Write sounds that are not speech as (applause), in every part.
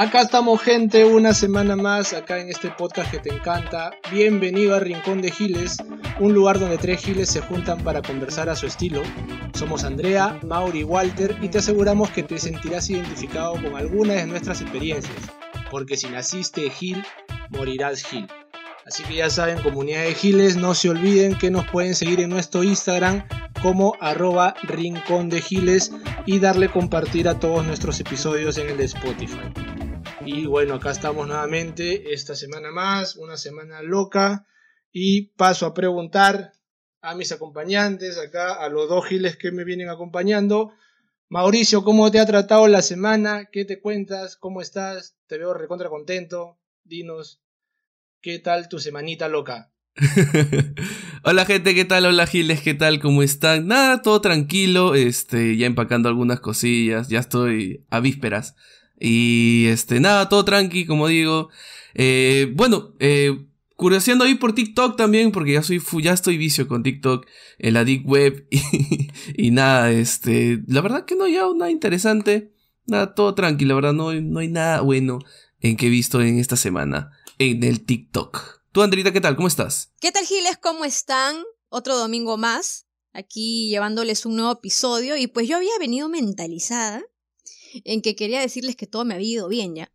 Acá estamos gente, una semana más acá en este podcast que te encanta. Bienvenido a Rincón de Giles, un lugar donde tres giles se juntan para conversar a su estilo. Somos Andrea, Mauri y Walter y te aseguramos que te sentirás identificado con alguna de nuestras experiencias, porque si naciste gil, morirás gil. Así que ya saben, comunidad de giles, no se olviden que nos pueden seguir en nuestro Instagram como arroba rincón de giles y darle compartir a todos nuestros episodios en el Spotify. Y bueno, acá estamos nuevamente esta semana más, una semana loca. Y paso a preguntar a mis acompañantes, acá a los dos giles que me vienen acompañando. Mauricio, ¿cómo te ha tratado la semana? ¿Qué te cuentas? ¿Cómo estás? Te veo recontra contento. Dinos, ¿qué tal tu semanita loca? (laughs) Hola gente, ¿qué tal? Hola Giles, ¿qué tal? ¿Cómo están? Nada, todo tranquilo, este, ya empacando algunas cosillas, ya estoy a vísperas y este, nada, todo tranqui, como digo. Eh, bueno, eh, curioseando ahí por TikTok también, porque ya soy ya estoy vicio con TikTok, en la Deep Web, (laughs) y, nada, este, la verdad que no hay nada interesante, nada, todo tranqui, la verdad no, no hay nada bueno en que he visto en esta semana en el TikTok. Tú, Andrita, ¿qué tal? ¿Cómo estás? ¿Qué tal, Giles? ¿Cómo están? Otro domingo más, aquí llevándoles un nuevo episodio, y pues yo había venido mentalizada en que quería decirles que todo me había ido bien ya.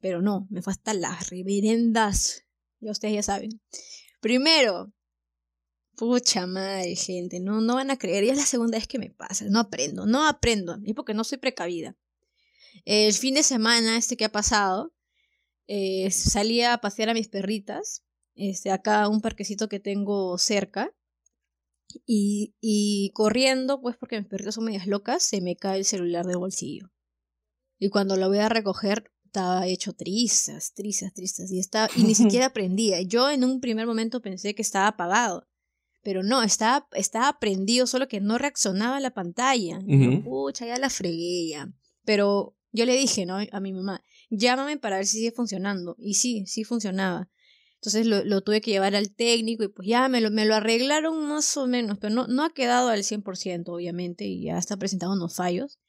Pero no, me fue hasta las reverendas. Ya ustedes ya saben. Primero, pucha madre, gente, no, no van a creer. Ya es la segunda vez que me pasa. No aprendo, no aprendo. Y porque no soy precavida. El fin de semana, este que ha pasado, eh, salí a pasear a mis perritas. Este, acá un parquecito que tengo cerca. Y, y corriendo, pues porque mis perritas son medias locas, se me cae el celular del bolsillo. Y cuando lo voy a recoger, estaba hecho trizas, trizas, trizas. Y, estaba, y ni (laughs) siquiera prendía. Yo en un primer momento pensé que estaba apagado. Pero no, estaba, estaba prendido, solo que no reaccionaba la pantalla. Pucha, ya la fregué ya. Pero yo le dije, ¿no? A mi mamá, llámame para ver si sigue funcionando. Y sí, sí funcionaba. Entonces lo, lo, tuve que llevar al técnico y pues ya me lo, me lo arreglaron más o menos, pero no, no ha quedado al 100% obviamente y ya está presentado unos fallos.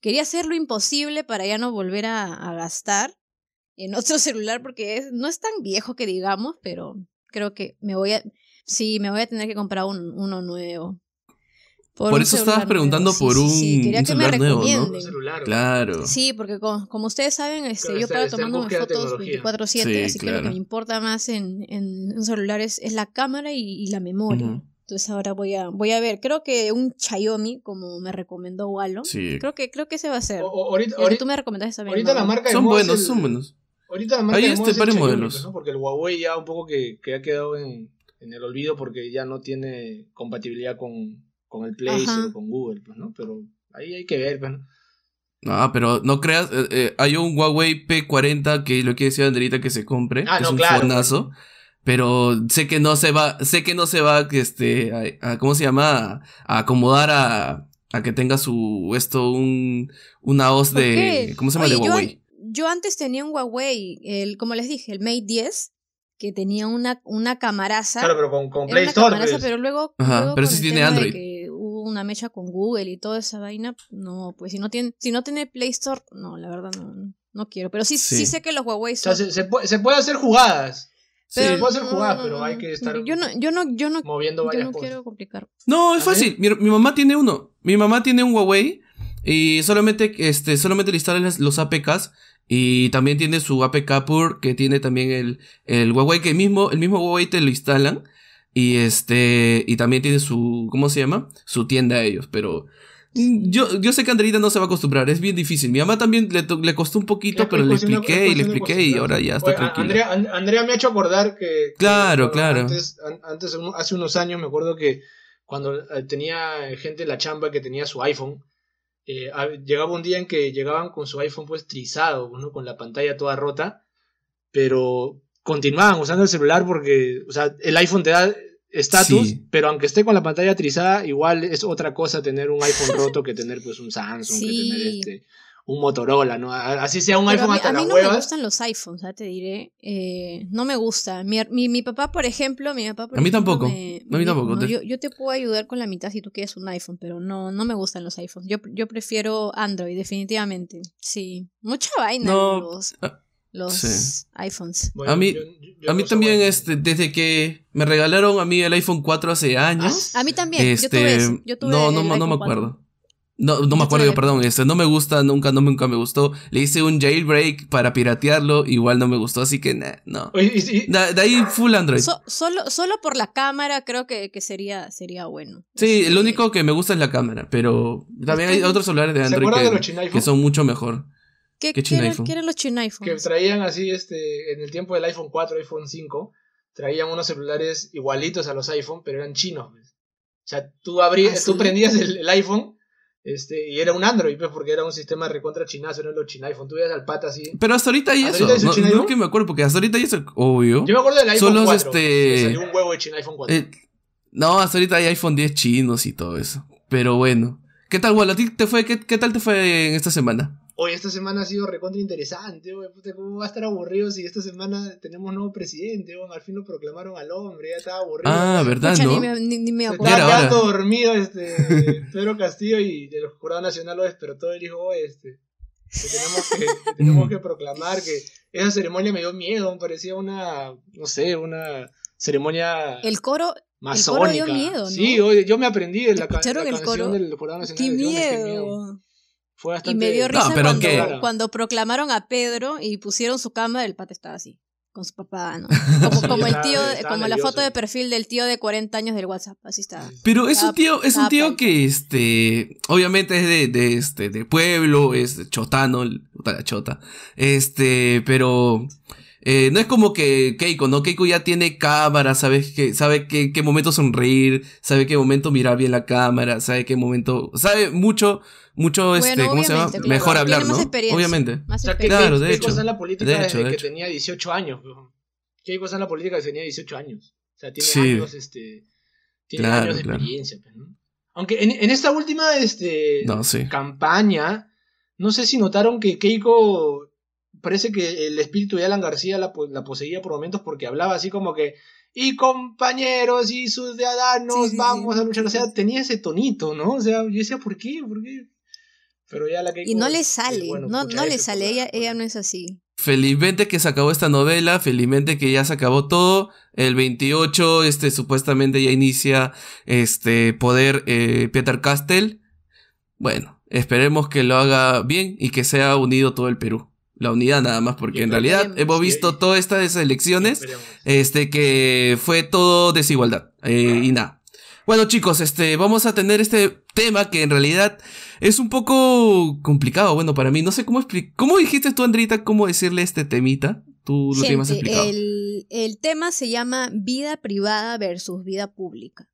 Quería hacer lo imposible para ya no volver a, gastar en (laughs) otro celular porque no es tan viejo que digamos, pero creo que me voy a... Sí, me voy a tener que comprar un, uno nuevo. Por, eso estabas preguntando por un, celular nuevo, ¿no? Claro. Sí, porque como, ustedes saben, este, yo para tomando fotos 24/7, así que lo que me importa más en, en un celular es, la cámara y, la memoria. Entonces ahora voy a, voy a ver, creo que un Xiaomi, como me recomendó Walo, sí. creo que creo que ese va a ser. ahorita, tú me recomendaste también. Ahorita la marca son buenos, son buenos. Ahorita la marca Hay este par modelos. ¿no? Porque el Huawei ya un poco que, que ha quedado en, en, el olvido porque ya no tiene compatibilidad con, con el Play o con Google, pues, ¿no? Pero ahí hay que ver, pues, ¿no? No, pero no creas, eh, eh, hay un Huawei P40 que lo quiere decir Andrita que se compre, ah, es un claro, fonazo. Pero sé que no se va, sé que no se va, este, a, ¿cómo se llama? A, acomodar a, a que tenga su, esto, un, una hoz de, ¿cómo se llama? de Huawei. Yo, antes tenía un Huawei, el, como les dije, el Mate 10, que tenía una, una camaraza. Claro, pero con, con Play Store. Pues. Pero luego, Ajá, pero si tiene Android. Que hubo una mecha con Google y toda esa vaina, no, pues si no tiene, si no tiene Play Store, no, la verdad no, no quiero. Pero sí, sí, sé que los Huawei son... O sea, se, se, puede, se puede hacer jugadas. Sí, puede ser jugar, pero hay que estar yo no, yo no, yo no, moviendo varias yo no quiero complicar. No, es fácil. Mi, mamá tiene uno. Mi mamá tiene un Huawei y solamente, este, solamente le instalan los APKs y también tiene su APK Pur que tiene también el, el Huawei que mismo, el mismo Huawei te lo instalan y este, y también tiene su, ¿cómo se llama? Su tienda a ellos, pero yo, yo sé que Andreita no se va a acostumbrar, es bien difícil. Mi mamá también le, le costó un poquito, pero le expliqué y le expliqué y ahora ya está tranquila. Andrea, me ha hecho acordar que. claro, claro. Antes, antes, hace unos años, me acuerdo que cuando eh, tenía gente en la chamba que tenía su iPhone, eh, llegaba un día en que llegaban con su iPhone pues trizado, ¿no? con la pantalla toda rota, pero continuaban usando el celular porque, o sea, el iPhone te da estatus, pero aunque esté con la pantalla trizada, igual es otra cosa tener un iPhone (laughs) roto que tener pues un Samsung, que tener este un Motorola, ¿no? Así sea un Pero iPhone a mí, hasta a mí no me gustan los iPhones, ya te diré. Eh, no me gusta. Mi, mi, mi papá, por ejemplo, mi papá, por A mí ejemplo, tampoco. me- A mí tampoco. dijo, "No, yo, yo te puedo ayudar con la mitad si tú quieres un iPhone, pero no, no me gustan los iPhones. Yo, yo prefiero Android, definitivamente. Sí. Mucha vaina No, los, ah, los sí. iPhones. Bueno, a mí, yo- yo a mí no también, bueno. este, desde que me regalaron a mí el iPhone 4 hace años. A mí también. yo este, tuve yo tuve no, no, el no, no me iPhone 4. acuerdo. No, no me acuerdo, yo, el perdón, este, no me gusta, nunca, no, nunca me gustó. Le hice un jailbreak para piratearlo, igual no me gustó, así que nah, no. Da- de ahí full Android. So- solo, solo por la cámara creo que, que sería, sería bueno. sí, Este, lo único que me gusta es la cámara, pero también hay otros celulares de ¿Se Android de que, que son mucho mejor. ¿Qué, ¿Qué qué eran, chin-iPhone? qué eran los chin que iPhones? traían así, este, en el tiempo del iPhone 4, iPhone 5, traían unos celulares igualitos a los iPhone, pero eran chinos. pues. O sea, tú abrías, ¿Ah, tú prendías el, el iPhone, este, y era un Android, pues, porque era un sistema recontra chinazo, eran los chin iPhone. Tú veías al pata así. Pero hasta ahorita hay ¿Hasta eso. ahorita No, chin no que me acuerdo, porque hasta ahorita hay eso, obvio. Yo me acuerdo del iPhone Son los, 4, este- que salió un huevo de chin iPhone 4. Eh, no, hasta ahorita hay iPhone 10 chinos y todo eso. Pero bueno. ¿Qué tal, Wall? ¿A ti te fue, qué, qué tal te fue en esta semana? Oye, esta semana ha sido recontra interesante, oye, puta, ¿cómo va a estar aburrido si esta semana tenemos nuevo presidente? oye? al fin lo proclamaron al hombre, ya estaba aburrido. Ah. ¿verdad, Pucha, no? ni me, ni, ni me Se acuerdo. Estaba dormido este (laughs) Pedro Castillo y el jurado nacional lo despertó y dijo, "Oye, este, que tenemos que, que (laughs) tenemos que proclamar que esa ceremonia me dio miedo, me parecía una, no sé, una ceremonia El coro, masónica. dio miedo, ¿no? Sí, oye, yo me aprendí de la, ca- ¿Escucharon la el canción coro? del jurado nacional. qué de Hombres, qué miedo. Fue Y me dio No, risa pero cuando, ¿qué? cuando proclamaron a Pedro y pusieron su cama, el pata estaba así, con su papá, ¿no? Como, (laughs) Sí, como el tío, estaba como la foto de perfil del tío de 40 años del WhatsApp, así estaba. Pero es un tío, es un tío que este, obviamente es de, de este, de pueblo, es chotano, el- puta la chota. Este, pero eh, no es como que Keiko, ¿no? Keiko ya tiene cámara, sabe que, sabe qué, qué momento sonreír, sabe qué momento mirar bien la cámara, sabe qué momento, sabe mucho, mucho, este, Bueno, ¿cómo se llama? claro. Mejor Tiene hablar, ¿no? experiencia. Obviamente. Más O sea, que. Claro, de Keiko hecho. está en la política De hecho, desde de que hecho. tenía 18 años. Keiko está en la política desde que tenía 18 años. O sea, tiene Sí. años, este, tiene Claro, años de claro. experiencia. pues, ¿no? Aunque en, en esta última este, No, sí. campaña, no sé si notaron que Keiko parece que el espíritu de Alan García la, po- la poseía por momentos porque hablaba así como que y compañeros y ciudadanos, Sí, sí, sí. vamos a luchar. O sea, tenía ese tonito, ¿no? O sea, yo decía, ¿por qué? ¿Por qué? Pero ya la Keiko Y no le sale, es, bueno, no, no le sale, ella, por ella la- no es así. Felizmente que se acabó esta novela, felizmente que ya se acabó todo. El 28, este, supuestamente ya inicia, este, poder, eh, Peter Castell. Bueno, esperemos que lo haga bien y que sea unido todo el Perú. La unidad nada más, porque en realidad hemos visto y- todas estas elecciones, este, que fue todo desigualdad. eh, y nada. Bueno, chicos, este, vamos a tener este tema que en realidad es un poco complicado, bueno, para mí. No sé cómo explicar. ¿Cómo dijiste tú, Andrita, cómo decirle este temita? Tú lo tienes más Gente, explicado. el, el tema se llama vida privada versus vida pública.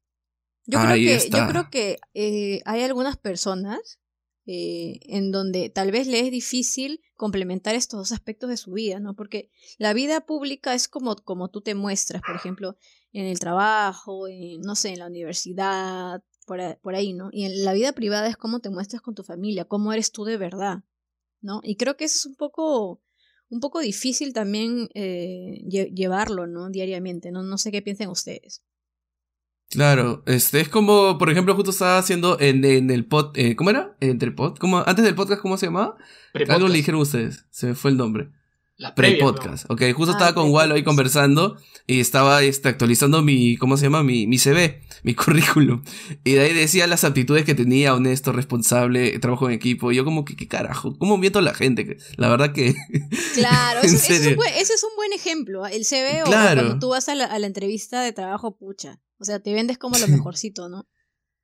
Yo Ahí creo que, está. yo creo que eh, hay algunas personas eh, en donde tal vez le es difícil complementar estos dos aspectos de su vida, ¿no? Porque la vida pública es como, como tú te muestras, por ejemplo, en el trabajo, en, no sé, en la universidad, por, por ahí, ¿no? Y en la vida privada es cómo te muestras con tu familia, cómo eres tú de verdad, ¿no? Y creo que eso es un poco un poco difícil también eh, lle- llevarlo, ¿no? Diariamente, ¿no? No sé qué piensen ustedes. Claro, este es como, por ejemplo, justo estaba haciendo en, en el pod, eh, ¿cómo era? Entre el pod, ¿cómo, antes del podcast, ¿cómo se llamaba? Prepodcast. Algo le dijeron ustedes, se me fue el nombre. La Pre-podcast. Ok, justo Ah, estaba con Walo ahí conversando y estaba este, actualizando mi, ¿cómo se llama? Mi, mi CV, mi (laughs) currículum. Y de ahí decía las aptitudes que tenía, honesto, responsable, trabajo en equipo. Y yo como que, ¿qué carajo? ¿Cómo miento a la gente? La verdad que... (laughs) Claro, ¿En eso- ese, es un buen, ese es un buen ejemplo. El CV o Claro. cuando tú vas a la, a la entrevista de trabajo, pucha. O sea, te vendes como lo mejorcito, ¿no?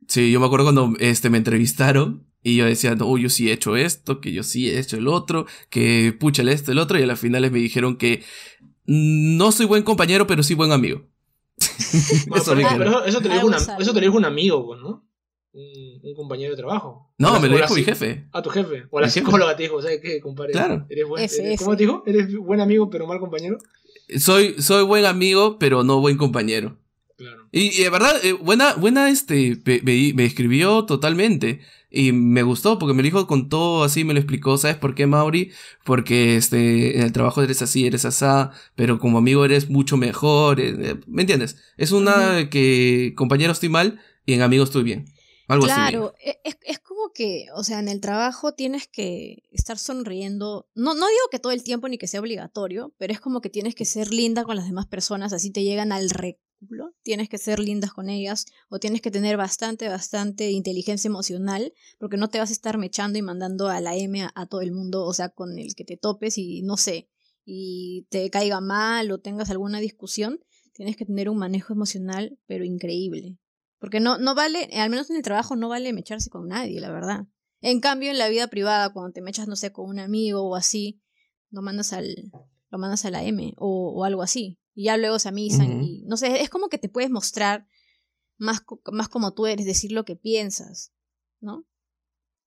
Sí, yo me acuerdo cuando este, me entrevistaron y yo decía, no, yo sí he hecho esto, que yo sí he hecho el otro, que pucha el esto, el otro, y a las finales me dijeron que mm, no soy buen compañero, pero sí buen amigo. (laughs) Bueno, Eso pero, me pero eso, te lo dijo una- eso te lo dijo un amigo, ¿no? Un, un compañero de trabajo. No, la- me lo la dijo mi jefe. A tu jefe. O la Mi jefe. psicóloga te dijo, ¿sabes qué, compadre? Claro. Eres buen, F, eres- F. ¿Cómo te dijo? Eres buen amigo, pero mal compañero. Soy, soy buen amigo, pero no buen compañero. Y, de verdad, eh, buena, buena, este, me, escribió totalmente. Y me gustó porque me lo dijo con todo así, me lo explicó. ¿Sabes por qué, Mauri? Porque este, en el trabajo eres así, eres asá, pero como amigo eres mucho mejor. Eh, eh, ¿Me entiendes? Es una que compañero estoy mal y en amigos estoy bien. Algo así. Claro, e, es, es, como que, o sea, en el trabajo tienes que estar sonriendo. No, no digo que todo el tiempo ni que sea obligatorio, pero es como que tienes que ser linda con las demás personas, así te llegan al tienes que ser lindas con ellas o tienes que tener bastante, bastante inteligencia emocional porque no te vas a estar mechando y mandando a la M a, todo el mundo, o sea, con el que te topes y no sé, y te caiga mal o tengas alguna discusión, tienes que tener un manejo emocional, pero increíble. Porque no, no vale, al menos en el trabajo no vale mecharse con nadie, la verdad. En cambio, en la vida privada, cuando te mechas, no sé, con un amigo o así, lo mandas al, lo mandas a la M o, o algo así y ya luego se amisan y no sé, es como que te puedes mostrar más, más como tú eres, decir lo que piensas, ¿no?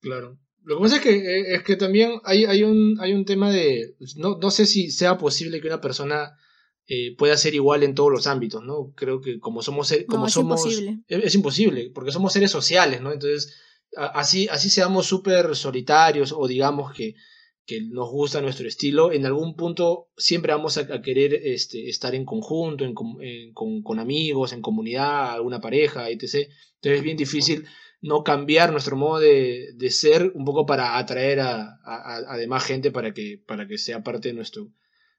Claro. Lo que pasa es que, eh, es que también hay, hay, un, hay un tema de, pues, no, no sé si sea posible que una persona eh, pueda ser igual en todos los ámbitos, ¿no? Creo que como somos, como es somos, imposible. Es, imposible, porque somos seres sociales, ¿no? Entonces, así, así seamos súper solitarios o digamos que que nos gusta nuestro estilo, en algún punto siempre vamos a, querer este, estar en conjunto, con, amigos, en comunidad, alguna pareja, etc. Entonces es bien difícil no cambiar nuestro modo de, ser un poco para atraer a, a, demás gente para que, para que sea parte de nuestro,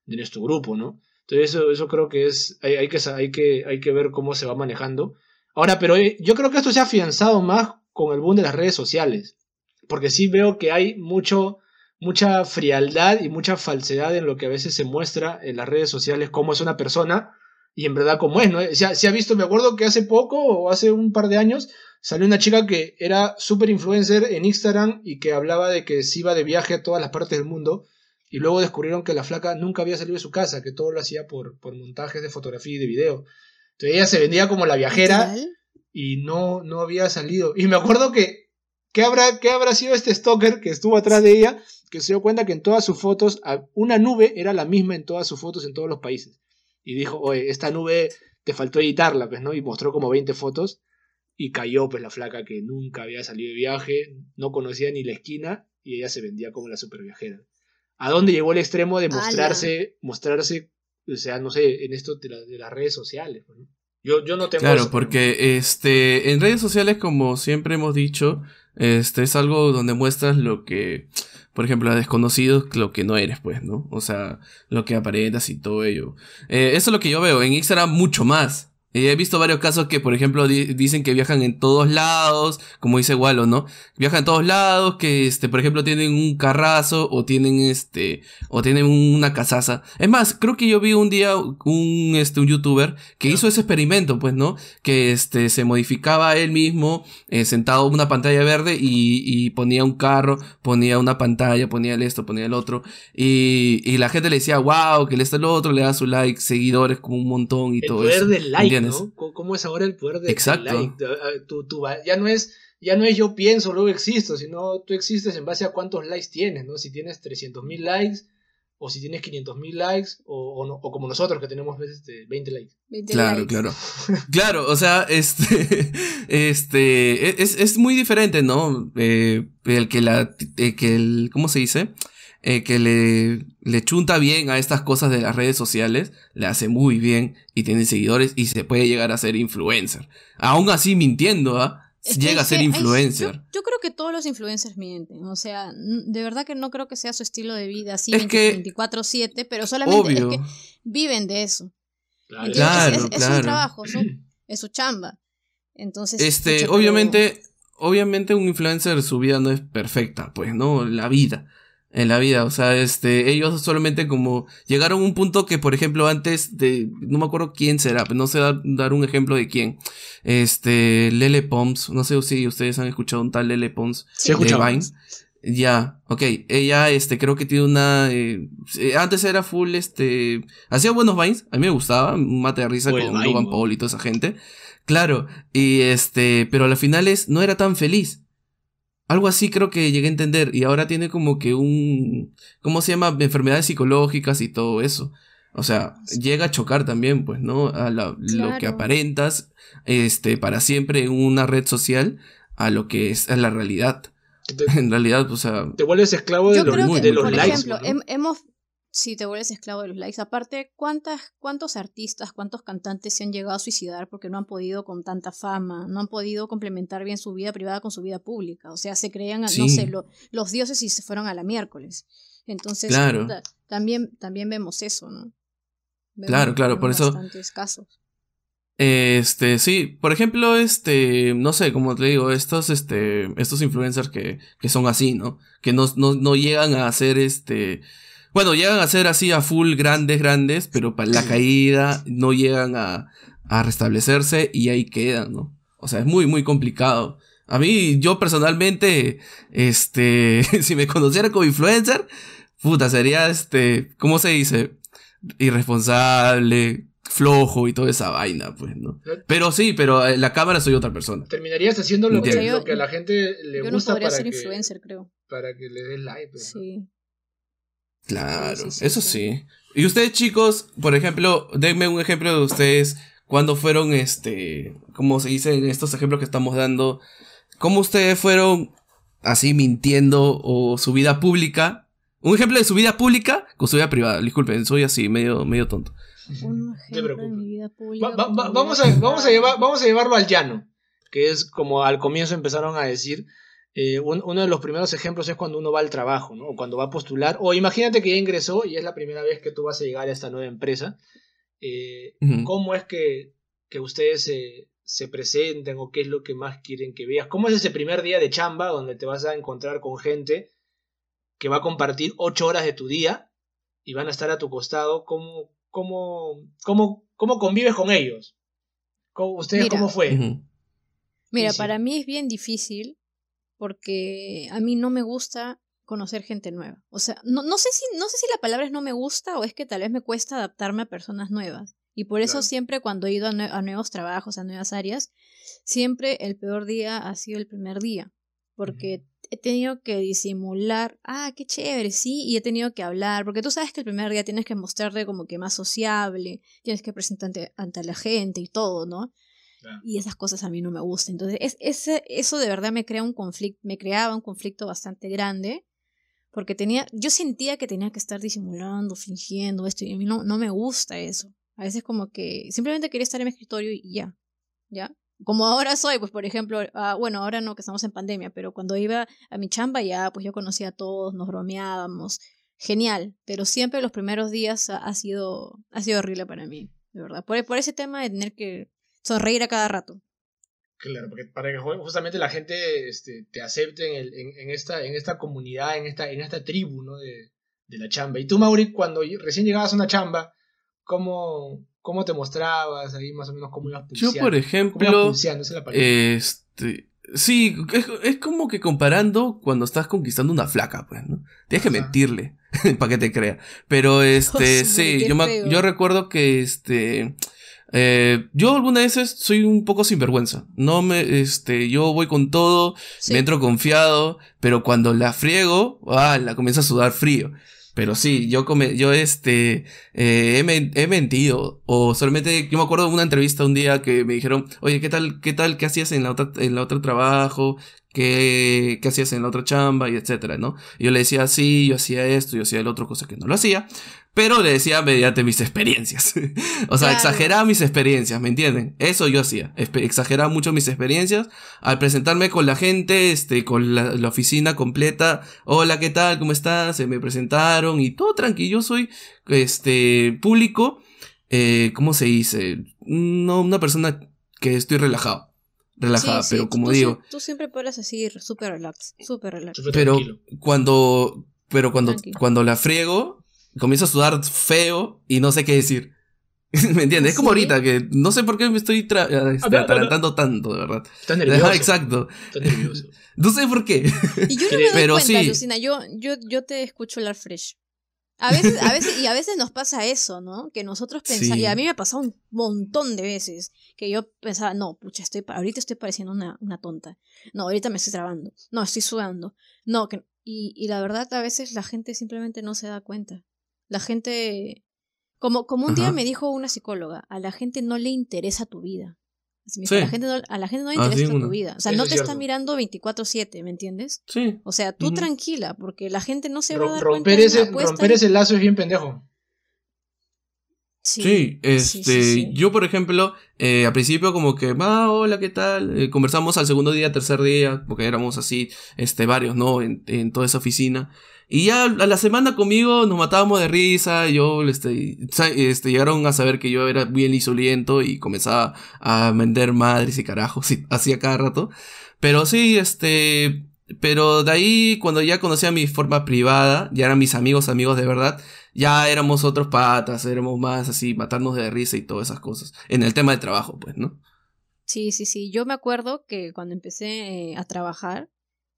de nuestro grupo, ¿no? Entonces eso, eso creo que es, hay, hay, que, hay, que, hay que ver cómo se va manejando. Ahora, pero eh, yo creo que esto se ha afianzado más con el boom de las redes sociales, porque sí veo que hay mucho mucha frialdad y mucha falsedad en lo que a veces se muestra en las redes sociales cómo es una persona y en verdad cómo es, ¿no? Se ha, visto, me acuerdo que hace poco o hace un par de años salió una chica que era súper influencer en Instagram y que hablaba de que se iba de viaje a todas las partes del mundo y luego descubrieron que la flaca nunca había salido de su casa, que todo lo hacía por, por montajes de fotografía y de video. Entonces ella se vendía como la viajera y no, no había salido. Y me acuerdo que, ¿qué habrá, ¿qué habrá sido este stalker que estuvo atrás de ella? Que se dio cuenta que en todas sus fotos, una nube era la misma en todas sus fotos en todos los países. Y dijo, oye, esta nube te faltó editarla, pues, ¿no? Y mostró como 20 fotos y cayó, pues, la flaca que nunca había salido de viaje, no conocía ni la esquina y ella se vendía como la super viajera. ¿A dónde llegó el extremo de mostrarse, mostrarse, o sea, no sé, en esto de, las redes sociales? Pues, yo, yo no tengo... Claro, porque este, en redes sociales, como siempre hemos dicho, este es algo donde muestras lo que por ejemplo, a desconocidos lo que no eres, pues, ¿no? O sea, lo que aparentas y todo ello. Eh, eso es lo que yo veo. En Instagram mucho más. He visto varios casos que, por ejemplo, dicen que viajan en todos lados, como dice Wallo, ¿no? Viajan en todos lados, que, este, por ejemplo, tienen un carrazo o tienen, este, o tienen una casaza. Es más, creo que yo vi un día un, este, un youtuber que hizo ese experimento, pues, ¿no? Que, este, se modificaba él mismo, eh, sentado en una pantalla verde y, y, ponía un carro, ponía una pantalla, ponía el esto, ponía el otro. Y, y la gente le decía, wow, que le está el otro, le da su like, seguidores como un montón y todo eso. like. ¿Cómo es ahora el poder de Exacto. ya no es ya no es yo pienso, luego existo, sino tú existes en base a cuántos likes tienes, ¿no? Si tienes 300.000 likes, o si tienes 500.000 likes, o, como nosotros que tenemos veces 20 likes. claro, claro. (laughs) claro, o sea, este, (laughs) este, e, es, es muy diferente, ¿no? Eh, el que la, que el, ¿cómo se dice? Eh, que le, le chunta bien a estas cosas de las redes sociales, le hace muy bien y tiene seguidores y se puede llegar a ser influencer. Aún así mintiendo, ¿ah? Llega a ser influencer. yo, creo que todos los influencers mienten. O sea, de verdad que no creo que sea su estilo de vida así 24-7, pero solamente es que viven de eso. Claro, es, es, su trabajo, (clears throat) es su chamba. Entonces, este, obviamente, obviamente un influencer su vida no es perfecta, pues, ¿no? La vida en la vida. O sea, este, ellos solamente como llegaron a un punto que, por ejemplo, antes de, no me acuerdo quién será, pero no sé dar, un ejemplo de quién. Este, Lele Pons, no sé si ustedes han escuchado un tal Lele Pons sí, de Vine. Ya, ok. Ella, este, creo que tiene una. Eh, eh, antes era full, este. Hacía buenos vines. A mí me gustaba. Un mate de risa con Logan Paul y toda esa gente. Claro. Y este. Pero a final finales no era tan feliz. Algo así creo que llegué a entender. Y ahora tiene como que un. ¿Cómo se llama? Enfermedades psicológicas y todo eso. O sea, llega a chocar también, pues, ¿no? A lo que aparentas este, para siempre en una red social a lo que es la realidad. (laughs) en realidad, o sea... Te vuelves esclavo de, los, de los por likes. Ejemplo, hemos... Si te vuelves esclavo de los likes. Aparte, ¿cuántas, ¿cuántos artistas, cuántos cantantes se han llegado a suicidar porque no han podido con tanta fama? No han podido complementar bien su vida privada con su vida pública. O sea, se creían, no sé, los dioses y se fueron a la miércoles. Entonces, claro. también, también vemos eso, ¿no? claro, claro, por eso. Casos. Este, sí, por ejemplo, este, no sé, como te digo, estos, este, estos influencers que, que son así, ¿no? Que no, no, no llegan a hacer, este, bueno, llegan a ser así a full grandes, grandes, pero para la caída no llegan a, a restablecerse y ahí quedan, ¿no? O sea, es muy, muy complicado. A mí, yo personalmente, este, (laughs) si me conociera como influencer, puta, sería, este, ¿cómo se dice? Irresponsable, flojo y toda esa vaina, pues, ¿no? Pero sí, pero en la cámara soy otra persona. Terminarías haciendo lo, que, a la gente le yo gusta no para ser que, influencer, creo. Para que le des like. Pues, sí. Claro, eso sí. Y ustedes, chicos, por ejemplo, denme un ejemplo de ustedes cuando fueron, este, como se dice en estos ejemplos que estamos dando, cómo ustedes fueron así mintiendo o su vida pública. Un ejemplo de su vida pública con su vida privada. Disculpen, soy así, medio, medio tonto vamos, a, vamos, a llevar, vamos a llevarlo al llano, que es como al comienzo empezaron a decir. Eh, uno de los primeros ejemplos es cuando uno va al trabajo, ¿no? O cuando va a postular. O imagínate que ya ingresó y es la primera vez que tú vas a llegar a esta nueva empresa. Eh, ¿Cómo es que, que ustedes se, se presenten o qué es lo que más quieren que veas? ¿Cómo es ese primer día de chamba donde te vas a encontrar con gente que va a compartir ocho horas de tu día y van a estar a tu costado? ¿Cómo, cómo, cómo, cómo convives con ellos. ¿Ustedes cómo fue? Mira, para mí es bien difícil porque a mí no me gusta conocer gente nueva. O sea, no, no, sé si, no sé si la palabra es no me gusta o es que tal vez me cuesta adaptarme a personas nuevas. Y por eso siempre cuando he ido a, nuevos trabajos, a nuevas áreas, siempre el peor día ha sido el primer día. Porque he tenido que disimular, ah, qué chévere, sí, y he tenido que hablar, porque tú sabes que el primer día tienes que mostrarte como que más sociable, tienes que presentarte ante la gente y todo, ¿no? Y esas cosas a mí no me gustan. Entonces, es, ese, eso de verdad me crea un conflicto, me creaba un conflicto bastante grande, porque tenía, yo sentía que tenía que estar disimulando, fingiendo esto, y a mí no, no me gusta eso. A veces como que simplemente quería estar en mi escritorio y ya, ¿ya? como ahora soy, pues por ejemplo, ah, bueno, ahora no que estamos en pandemia, pero cuando iba a mi chamba ya, pues yo conocía a todos, nos bromeábamos, genial, pero siempre los primeros días ha, sido, ha sido horrible para mí, de verdad, por, por ese tema de tener que sonreír a cada rato. Claro, porque para que justamente la gente este, te acepte en, en, en, esta, en esta comunidad, en esta, en esta tribu ¿no? de, de la chamba. Y tú, Mauri, cuando recién llegabas a una chamba, ¿cómo, ¿Cómo te mostrabas ahí más o menos cómo ibas pulseando? Yo, por ejemplo, este, sí, es, como que comparando cuando estás conquistando una flaca, pues, ¿no? Tienes que mentirle (laughs) para que te crea. Pero, (laughs) este, sí, yo, yo recuerdo que, este, eh, yo algunas veces soy un poco sinvergüenza. No me, este, yo voy con todo, me entro confiado, pero cuando la friego, ah, la comienza a sudar frío. Pero sí, yo, come, yo este, eh, he, he, mentido. O solamente, yo me acuerdo de una entrevista un día que me dijeron, oye, ¿qué tal, qué tal, qué hacías en la otra, en la otra trabajo? ¿Qué, qué hacías en la otra chamba? Y etcétera, ¿no? yo le decía, sí, yo hacía esto, yo hacía el otro, cosa que no lo hacía pero le decía mediante mis experiencias. (laughs) o sea, exageraba mis experiencias, ¿me entienden? Eso yo hacía, exageraba mucho mis experiencias al presentarme con la gente, este, con la, oficina completa. Hola, ¿qué tal? ¿Cómo estás? Se me presentaron y todo tranquilo. Yo soy, este, público, eh, ¿cómo se dice? No, una persona que estoy relajado. Relajada, pero como digo. Tú siempre puedes así, súper relax, súper relax. Pero cuando, pero cuando, cuando la friego, comienzo a sudar feo y no sé qué decir. (laughs) ¿Me entiendes? Es como ahorita que no sé por qué me estoy este, atarantando tanto, de verdad. Estás nervioso. exacto. Estás nervioso. (laughs) no sé por qué. Y yo no (laughs) me doy Pero cuenta, sí. Lucina. Yo, yo, yo te escucho hablar fresh. A veces, a veces, y a veces nos pasa eso, ¿no? Que nosotros pensamos, y a mí me ha pasado un montón de veces, que yo pensaba, no, pucha, estoy, ahorita estoy pareciendo una, una tonta. No, ahorita me estoy trabando. No, estoy sudando. No, que, y, y la verdad a veces la gente simplemente no se da cuenta. La gente, Como, como un día me dijo una psicóloga, a la gente no le interesa tu vida. Así me dijo, Sí. a, la gente no, a la gente no le Ah, interesa sí, tu una. vida. O sea, Eso no es te está mirando 24/7, ¿me entiendes? Sí. O sea, tú tranquila, porque la gente no se va a dar romper, cuenta ese, romper y- ese lazo es bien pendejo. Sí, Sí, este, sí, sí. yo por ejemplo, eh, al principio como que, ah, hola, ¿qué tal? Eh, conversamos al segundo día, tercer día, porque éramos así, este, varios, ¿no? En, en toda esa oficina. Y ya a la semana conmigo nos matábamos de risa, yo, este, este, llegaron a saber que yo era bien lisoliento y comenzaba a vender madres y carajos, y hacía cada rato. Pero sí, este, pero de ahí, cuando ya conocía mi forma privada, ya eran mis amigos, amigos de verdad, ya éramos otros patas, éramos más así, matarnos de risa y todas esas cosas. En el tema de trabajo, pues, ¿no? Sí, sí, sí. Yo me acuerdo que cuando empecé eh, a trabajar,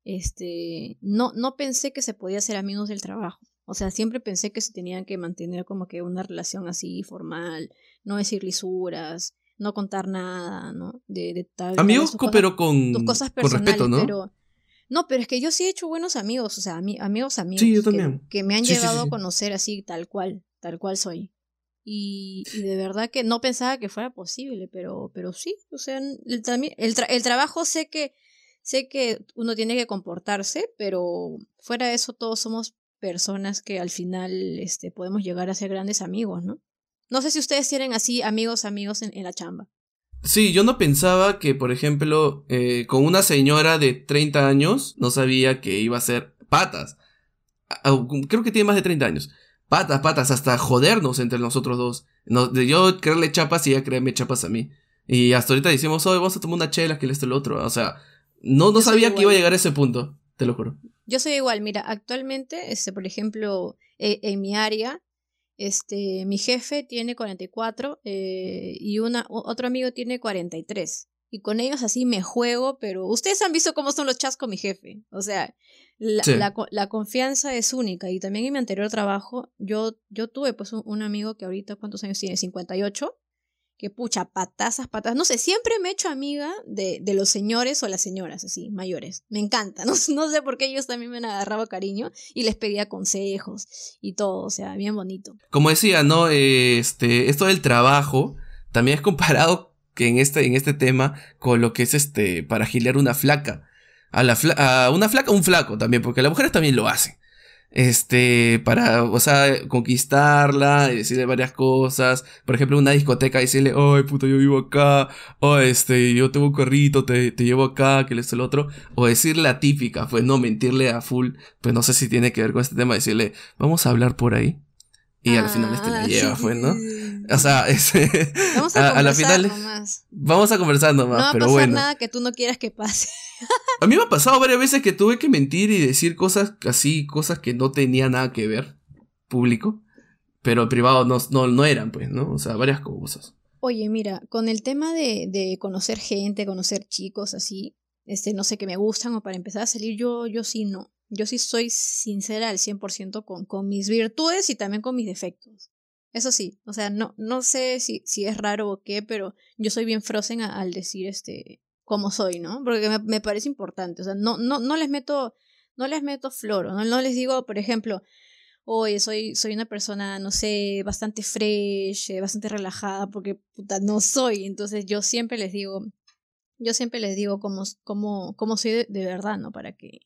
este, no, no pensé que se podía ser amigos del trabajo. O sea, siempre pensé que se tenían que mantener como que una relación así formal, no decir lisuras, no contar nada, ¿no? De, de tal. Amigos, cosas- pero con, con respeto, ¿no? pero no, pero es que yo sí he hecho buenos amigos, o sea, ami- amigos amigos Sí, yo que- también. Que, me han Sí, sí, llegado sí. a conocer así tal cual, tal cual soy. Y, y de verdad que no pensaba que fuera posible, pero pero sí, o sea, el, el, tra- el trabajo sé que sé que uno tiene que comportarse, pero fuera de eso todos somos personas que al final este podemos llegar a ser grandes amigos, ¿no? No sé si ustedes tienen así amigos amigos en, la chamba. Sí, yo no pensaba que, por ejemplo, eh, con una señora de 30 años, no sabía que iba a ser patas. Creo que tiene más de 30 años. Patas, patas, hasta jodernos entre nosotros dos. No, de yo creerle chapas y ella creerme chapas a mí. Y hasta ahorita decimos, hoy vamos a tomar una chela, que esto y lo otro. O sea, no, no sabía que iba a llegar a ese punto, te lo juro. Yo soy igual, mira, actualmente, este, por ejemplo, eh, en mi área, este, mi jefe tiene 44 eh, y una, otro amigo tiene 43. Y con ellos así me juego, pero ustedes han visto cómo son los chats con mi jefe. O sea, la, Sí. la, co- la confianza es única. Y también en mi anterior trabajo, yo, yo tuve pues un, un amigo que ahorita, ¿cuántos años tiene? 58. Que pucha, patazas, patazas. No sé, siempre me he hecho amiga de, de los señores o las señoras, así, mayores. Me encanta. (laughs) No, no sé por qué ellos también me han agarrado cariño y les pedía consejos y todo. O sea, bien bonito. Como decía, ¿no? Este, esto del trabajo también es comparado que en este, en este tema con lo que es este, para gilear una flaca. A, la fla- a una flaca, un flaco también, porque las mujeres también lo hacen. Este, para, o sea, conquistarla, y decirle varias cosas. Por ejemplo, una discoteca, decirle, ay, puta, yo vivo acá. O este, yo tengo un carrito, te, te llevo acá, que esto el otro. O decir la típica, pues no, mentirle a full. Pues no sé si tiene que ver con este tema, decirle, vamos a hablar por ahí. Y al final este la Ah, lleva, sí, pues, ¿no? (laughs) O sea, es- Vamos a, a, la final nomás. vamos a conversar No nomás, a pero pasar bueno. nada que tú no quieras que pase. (laughs) A mí me ha pasado varias veces que tuve que mentir y decir cosas así, cosas que no tenía nada que ver, público, pero privado no, no, no eran, pues, ¿no? O sea, varias cosas. Oye, mira, con el tema de, de conocer gente, conocer chicos así, este, no sé, que me gustan o para empezar a salir, yo, yo sí no. Yo sí soy sincera al 100% con, con mis virtudes y también con mis defectos. Eso sí, o sea, no, no sé si, si es raro o qué, pero yo soy bien frozen al decir este cómo soy, ¿no? Porque me, me parece importante. O sea, no, no, no les meto, no les meto floro, ¿no? No les digo, por ejemplo, oye, soy, soy una persona, no sé, bastante fresh, eh, bastante relajada, porque puta, no soy. Entonces yo siempre les digo, yo siempre les digo cómo, cómo, cómo soy de, verdad, ¿no? Para que,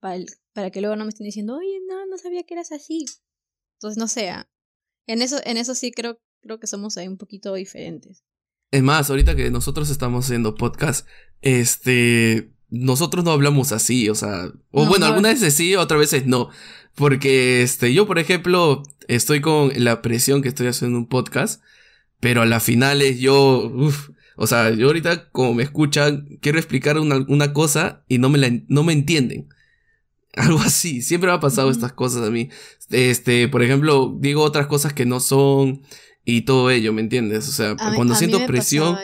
para, el- para que luego no me estén diciendo, oye, no, no sabía que eras así. Entonces, no sé, ah, en eso, en eso sí creo, creo que somos ahí un poquito diferentes. Es más, ahorita que nosotros estamos haciendo podcast, este, nosotros no hablamos así, o sea, o No, bueno, no. algunas veces sí, otras veces no, porque este, yo por ejemplo, estoy con la presión que estoy haciendo un podcast, pero a las finales yo, o sea, yo ahorita como me escuchan, quiero explicar una, una cosa y no me, la, no me entienden. (laughs) Algo así, siempre me ha pasado estas cosas a mí. Este, por ejemplo, digo otras cosas que no son y todo ello, ¿me entiendes? O sea, A cuando a mí siento presión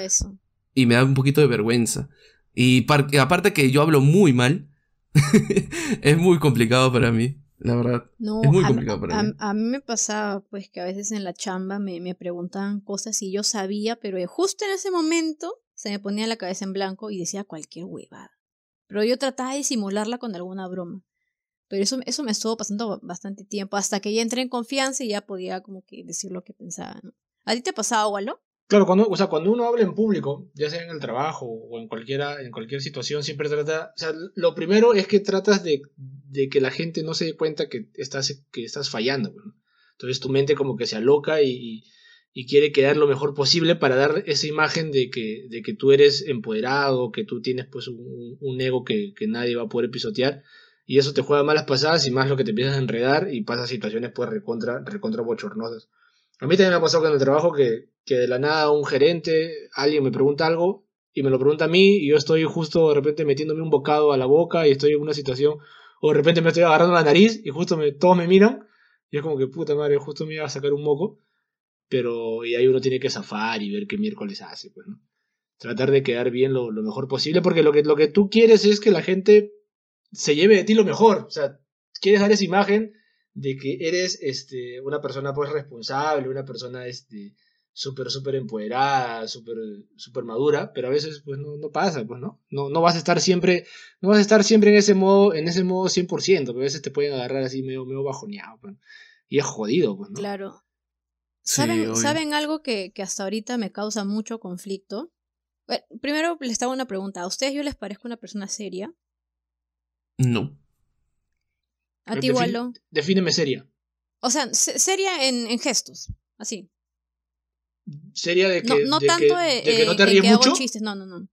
y me da un poquito de vergüenza. Y par- aparte que yo hablo muy mal, (laughs) es muy complicado para mí, la verdad. No, Es muy a, complicado para a- mí. a mí me pasaba pues que a veces en la chamba me, me preguntaban cosas y yo sabía, pero justo en ese momento se me ponía la cabeza en blanco y decía cualquier huevada. Pero yo trataba de simularla con alguna broma. Pero eso, eso me estuvo pasando bastante tiempo, hasta que ya entré en confianza y ya podía como que decir lo que pensaba. ¿A ti te ha pasado, Walo? Claro, cuando, o sea, cuando uno habla en público, ya sea en el trabajo o en cualquiera, en cualquier situación, siempre trata, o sea, lo primero es que tratas de, de que la gente no se dé cuenta que estás, que estás fallando. Entonces tu mente como que se aloca y, y, quiere quedar lo mejor posible para dar esa imagen de que, de que tú eres empoderado, que tú tienes pues un, un ego que, que, nadie va a poder pisotear. Y eso te juega malas pasadas y más lo que te empiezas a enredar y pasas situaciones pues recontra, recontra bochornosas. A mí también me ha pasado con el trabajo que, que de la nada un gerente, alguien me pregunta algo y me lo pregunta a mí y yo estoy justo de repente metiéndome un bocado a la boca y estoy en una situación, o de repente me estoy agarrando la nariz y justo todos me miran y es como que puta madre, justo me iba a sacar un moco, pero y ahí uno tiene que zafar y ver qué miércoles hace, pues. Tratar de quedar bien lo, lo mejor posible porque lo que, lo que tú quieres es que la gente se lleve de ti lo mejor, o sea, quieres dar esa imagen de que eres este, una persona pues responsable, una persona este, súper, súper empoderada, súper, súper madura, pero a veces pues no, no pasa, pues, ¿no? ¿no? No vas a estar siempre, no vas a estar siempre en ese modo, en ese modo 100%, porque a veces te pueden agarrar así medio, medio bajoneado, pues, y es jodido, pues, ¿no? Claro. ¿Saben, sí, ¿saben algo que, que, hasta ahorita me causa mucho conflicto? Bueno, primero les hago una pregunta. ¿A ustedes yo les parezco una persona seria? No. ¿A ti, igual? Defíneme seria. O sea, seria en, en gestos, así seria de que no, no de tanto que, de, de que no te eh, ríes mucho chistes no no no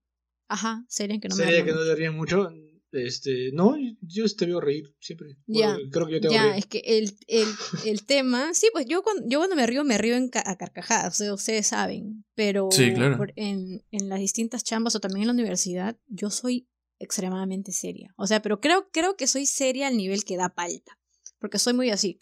ajá seria en que no seria me de que no te ríes mucho este no yo te veo reír siempre ya bueno, creo que yo te ya reír. es que el, el, el tema sí pues yo cuando yo cuando me río me río en ca a carcajadas o sea, ustedes saben pero sí, claro. por, en, en las distintas chambas o también en la universidad yo soy extremadamente seria o sea pero creo creo que soy seria al nivel que da palta porque soy muy así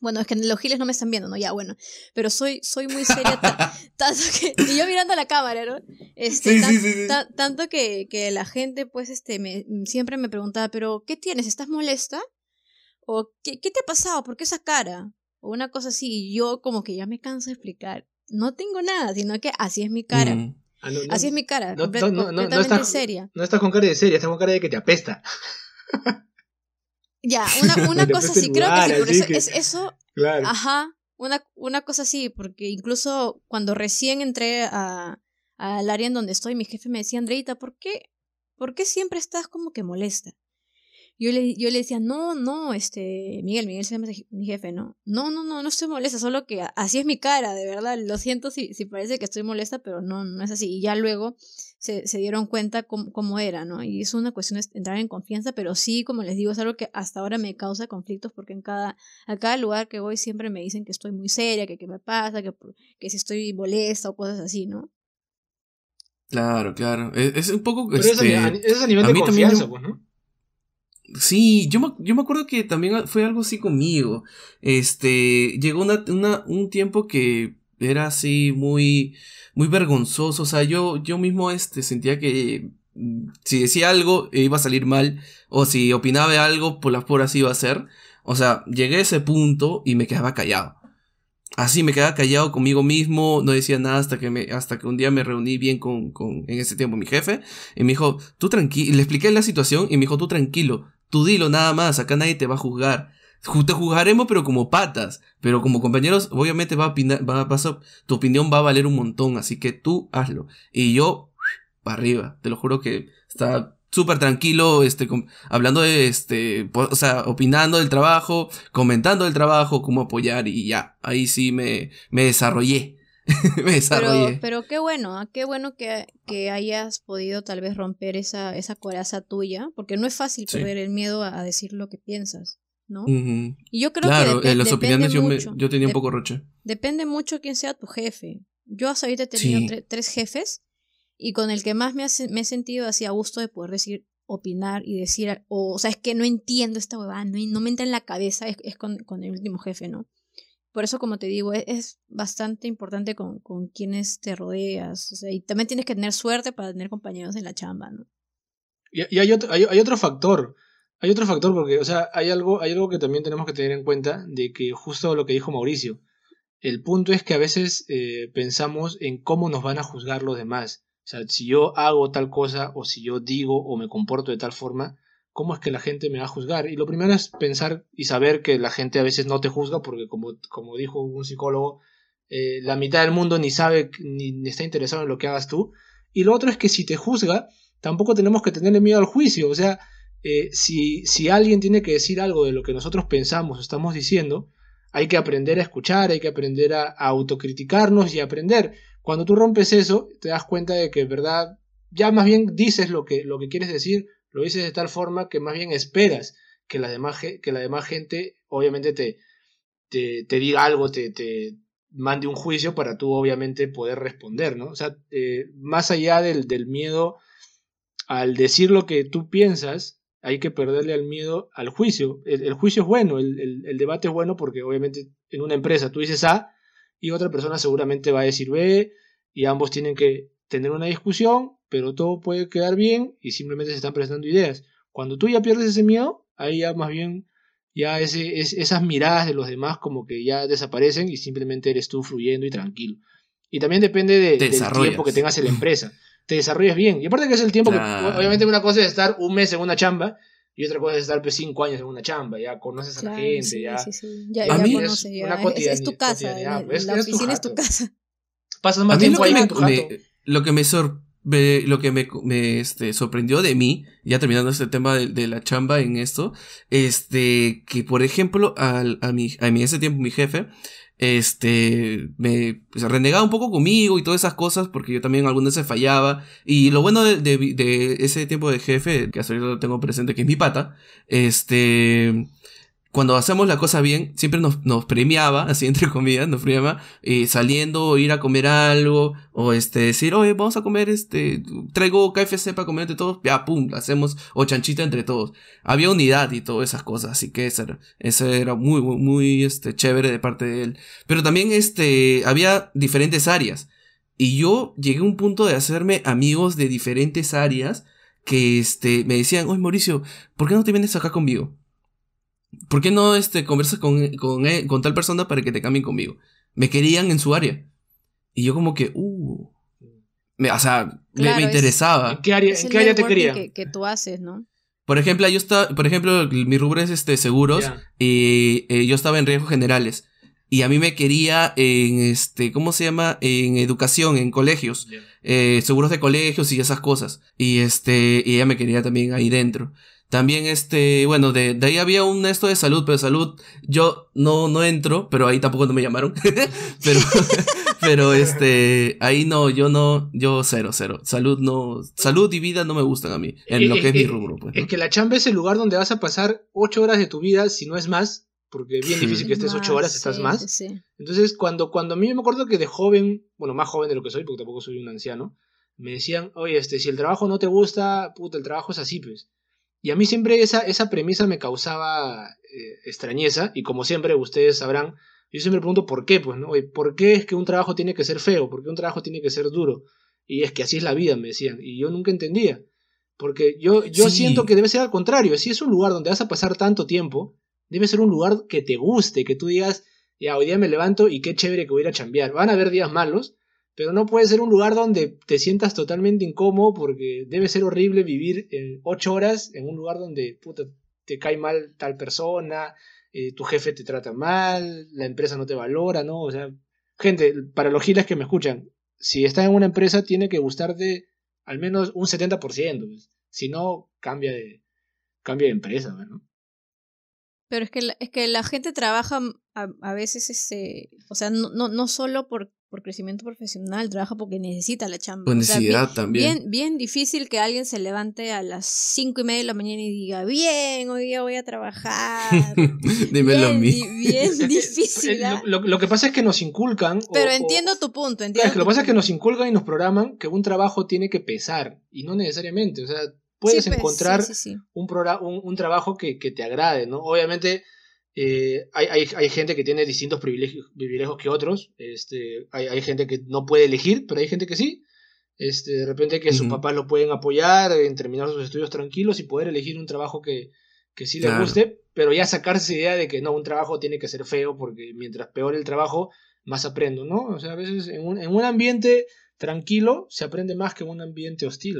bueno, es que los giles no me están viendo, ¿no? Ya, bueno. Pero soy, soy muy seria. (laughs) tanto que, y yo mirando a la cámara, ¿no? Este, sí, tan, sí, sí, sí. ta, tanto que, que la gente, pues, este, me, siempre me preguntaba, ¿pero qué tienes? ¿Estás molesta? ¿O qué, qué te ha pasado? ¿Por qué esa cara? O una cosa así. Y yo, como que ya me canso de explicar. No tengo nada, sino que así es mi cara. Mm. Ah, no, no, así es mi cara. no, complet- no, no, no, completamente estás, seria. no estás con cara de seria estás con cara de que te apesta Ya, una, (laughs) cosa el Creo que sí, por eso, que- es, eso claro Ajá, una, una cosa así, porque incluso cuando recién entré a, al área en donde estoy, mi jefe me decía, Andreita, ¿por qué, ¿por qué siempre estás como que molesta? Yo le, yo le decía, no, no, este, Miguel, Miguel se llama mi jefe, ¿no? No, no, no, no estoy molesta, solo que así es mi cara, de verdad, lo siento si, si parece que estoy molesta, pero no, no es así. Y ya luego se, se dieron cuenta cómo, cómo era, ¿no? Y es una cuestión de entrar en confianza, pero sí, como les digo, es algo que hasta ahora me causa conflictos porque en cada, a cada lugar que voy siempre me dicen que estoy muy seria, que qué me pasa, que, que si estoy molesta o cosas así, ¿no? Claro, claro. Es, es un poco. pero este, eso, es a nivel a de mí también confianza yo- pues no Sí, yo me, yo me acuerdo que también fue algo así conmigo. Este, llegó una, una, un tiempo que era así muy, muy vergonzoso. O sea, yo, yo mismo este, sentía que mm, si decía algo iba a salir mal. O si opinaba algo, por las puras iba a ser. O sea, llegué a ese punto y me quedaba callado. Así me quedaba callado conmigo mismo, no decía nada hasta que me, hasta que un día me reuní bien con, con, en ese tiempo mi jefe, y me dijo, tú tranquilo, le expliqué la situación y me dijo, tú tranquilo, tú dilo nada más, acá nadie te va a juzgar. Ju- Te juzgaremos pero como patas, pero como compañeros obviamente va a opinar, va, a- tu opinión va a valer un montón, así que tú hazlo. Y yo, para arriba, te lo juro que estaba súper tranquilo, este, hablando de, este, o sea, opinando del trabajo, comentando del trabajo, cómo apoyar y ya, ahí sí me, me desarrollé, (laughs) me Pero, desarrollé. pero qué bueno, ¿ah? qué bueno que, que hayas podido tal vez romper esa, esa coraza tuya, porque no es fácil Sí. perder el miedo a, a decir lo que piensas, ¿no? Y yo creo Claro, que en las opiniones yo, me, yo tenía un poco roche. Depende mucho quién sea tu jefe. Yo hasta ahorita he tenido Sí. tre- tres jefes y con el que más me, hace- me he sentido así a gusto de poder decir, opinar y decir, o, o sea, es que no entiendo esta huevada, no, no me entra en la cabeza, es, es con, con el último jefe, ¿no? Por eso, como te digo, es, es bastante importante con, con quienes te rodeas. O sea, y también tienes que tener suerte para tener compañeros en la chamba, ¿no? Y, hay, otro, hay, hay otro factor. Hay otro factor porque, o sea, hay algo, hay algo que también tenemos que tener en cuenta de que justo lo que dijo Mauricio. El punto es que a veces eh, pensamos en cómo nos van a juzgar los demás. O sea, si yo hago tal cosa o si yo digo o me comporto de tal forma, ¿cómo es que la gente me va a juzgar? Y lo primero es pensar y saber que la gente a veces no te juzga porque como, como dijo un psicólogo, eh, la mitad del mundo ni sabe ni, está interesado en lo que hagas tú. Y lo otro es que si te juzga, tampoco tenemos que tenerle miedo al juicio. O sea, eh, si, si alguien tiene que decir algo de lo que nosotros pensamos o estamos diciendo, hay que aprender a escuchar, hay que aprender a, autocriticarnos y aprender. Cuando tú rompes eso, te das cuenta de que, verdad, ya más bien dices lo que, lo que quieres decir, lo dices de tal forma que más bien esperas que la demás, que la demás gente, obviamente, te, te, diga algo, te, te, mande un juicio para tú, obviamente, poder responder, ¿no? O sea, eh, más allá del, del miedo al decir lo que tú piensas, hay que perderle al miedo al juicio. El, juicio es bueno, el, debate es bueno porque obviamente en una empresa tú dices A y otra persona seguramente va a decir B y ambos tienen que tener una discusión, pero todo puede quedar bien y simplemente se están presentando ideas. Cuando tú ya pierdes ese miedo, ahí ya más bien ya ese, esas miradas de los demás como que ya desaparecen y simplemente eres tú fluyendo y tranquilo. Y también depende de, del tiempo que tengas en la (laughs) empresa te desarrollas bien. Y aparte que es el tiempo que, obviamente una cosa es estar un mes en una chamba y otra cosa es estar pues, cinco años en una chamba, ya conoces a la gente, ya. Sí, sí. Ya, ya conoces, Es, tu casa, la, oficina es tu casa. Pasas más tiempo ahí tu Lo que me lo que me, este, sorprendió de mí, ya terminando este tema de, la chamba en esto, este, que por ejemplo, al, a, mi, a mí ese tiempo mi jefe, este, me pues, renegaba un poco conmigo y todas esas cosas porque yo también algunas veces fallaba. Y lo bueno de, de, ese tiempo de jefe, que hasta ahorita lo tengo presente, que es mi pata, este, cuando hacemos la cosa bien, siempre nos, premiaba, (laughs) así entre comillas, nos premiaba, eh, saliendo ir a comer algo, o este, decir, oye, vamos a comer, este, traigo KFC para comer entre todos, ya, pum, hacemos, o chanchita entre todos. Había unidad y todas esas cosas, así que eso era, eso era muy, muy, muy, este, chévere de parte de él. Pero también, este, había diferentes áreas. Y yo llegué a un punto de hacerme amigos de diferentes áreas que, este, me decían, oye, Mauricio, ¿por qué no te vienes acá conmigo? ¿Por qué no este, conversas con, con, con, tal persona para que te cambien conmigo? Me querían en su área. Y yo como que, uh. Me, o sea, me, interesaba. ¿En qué área, ¿en qué área te querían? Que, que, tú haces, ¿no? Por ejemplo, yo estaba, por ejemplo, mi rubro es este, seguros. Y eh, yo estaba en riesgos generales. Y a mí me quería en este, ¿cómo se llama? En educación, en colegios. Eh, seguros de colegios y esas cosas. Y este, y ella me quería también ahí dentro. También este, bueno, de, de ahí había un esto de salud, pero salud yo no, no entro, pero ahí tampoco no me llamaron. (laughs) pero, (laughs) pero este, ahí no, yo no, yo cero, cero. Salud no, salud y vida no me gustan a mí, en lo que es, mi rubro. Pues, Es que la chamba es el lugar donde vas a pasar ocho horas de tu vida, si no es más, porque es bien difícil que estés ocho horas, estás más. Entonces, cuando, cuando a mí me acuerdo que de joven, bueno, más joven de lo que soy, porque tampoco soy un anciano, me decían, oye, este, si el trabajo no te gusta, puta, el trabajo es así, pues. Y a mí siempre esa, esa premisa me causaba eh, extrañeza, y como siempre ustedes sabrán, yo siempre pregunto por qué, pues, ¿no? ¿Por qué es que un trabajo tiene que ser feo? ¿Por qué un trabajo tiene que ser duro? Y es que así es la vida, me decían, y yo nunca entendía. Porque yo, yo siento que debe ser al contrario, si es un lugar donde vas a pasar tanto tiempo, debe ser un lugar que te guste, que tú digas, ya, hoy día me levanto y qué chévere que voy a ir a chambear. Van a haber días malos, pero no puede ser un lugar donde te sientas totalmente incómodo porque debe ser horrible vivir en ocho horas en un lugar donde te cae mal tal persona, eh, tu jefe te trata mal, la empresa no te valora, ¿no? O sea, gente, para los giles que me escuchan, si estás en una empresa tiene que gustarte al menos un 70%, pues. si no, cambia de, cambia de empresa, ¿no? Pero es que la, es que la gente trabaja a, veces, este, o sea, no, no, no solo por por crecimiento profesional, trabaja porque necesita la chamba. Por necesidad también. Bien, bien difícil que alguien se levante a las cinco y media de la mañana y diga, bien, hoy día voy a trabajar. (laughs) Dímelo a mí. Bien (laughs) difícil. ¿ah? lo, que pasa es que nos inculcan. Pero entiendo tu punto, entiendo. lo que pasa es que nos inculcan y nos programan que un trabajo tiene que pesar, y no necesariamente. O sea, puedes pues, encontrar un, un, un, trabajo que, que te agrade, ¿no? Obviamente eh, hay, hay, hay, gente que tiene distintos privilegios, privilegios que otros. Este, hay, hay, gente que no puede elegir, pero hay gente que sí. Este, de repente que sus papás lo pueden apoyar en terminar sus estudios tranquilos y poder elegir un trabajo que, que sí le guste, pero ya sacarse idea de que no, un trabajo tiene que ser feo porque mientras peor el trabajo, más aprendo, ¿no? O sea, a veces en un, en un ambiente tranquilo se aprende más que en un ambiente hostil.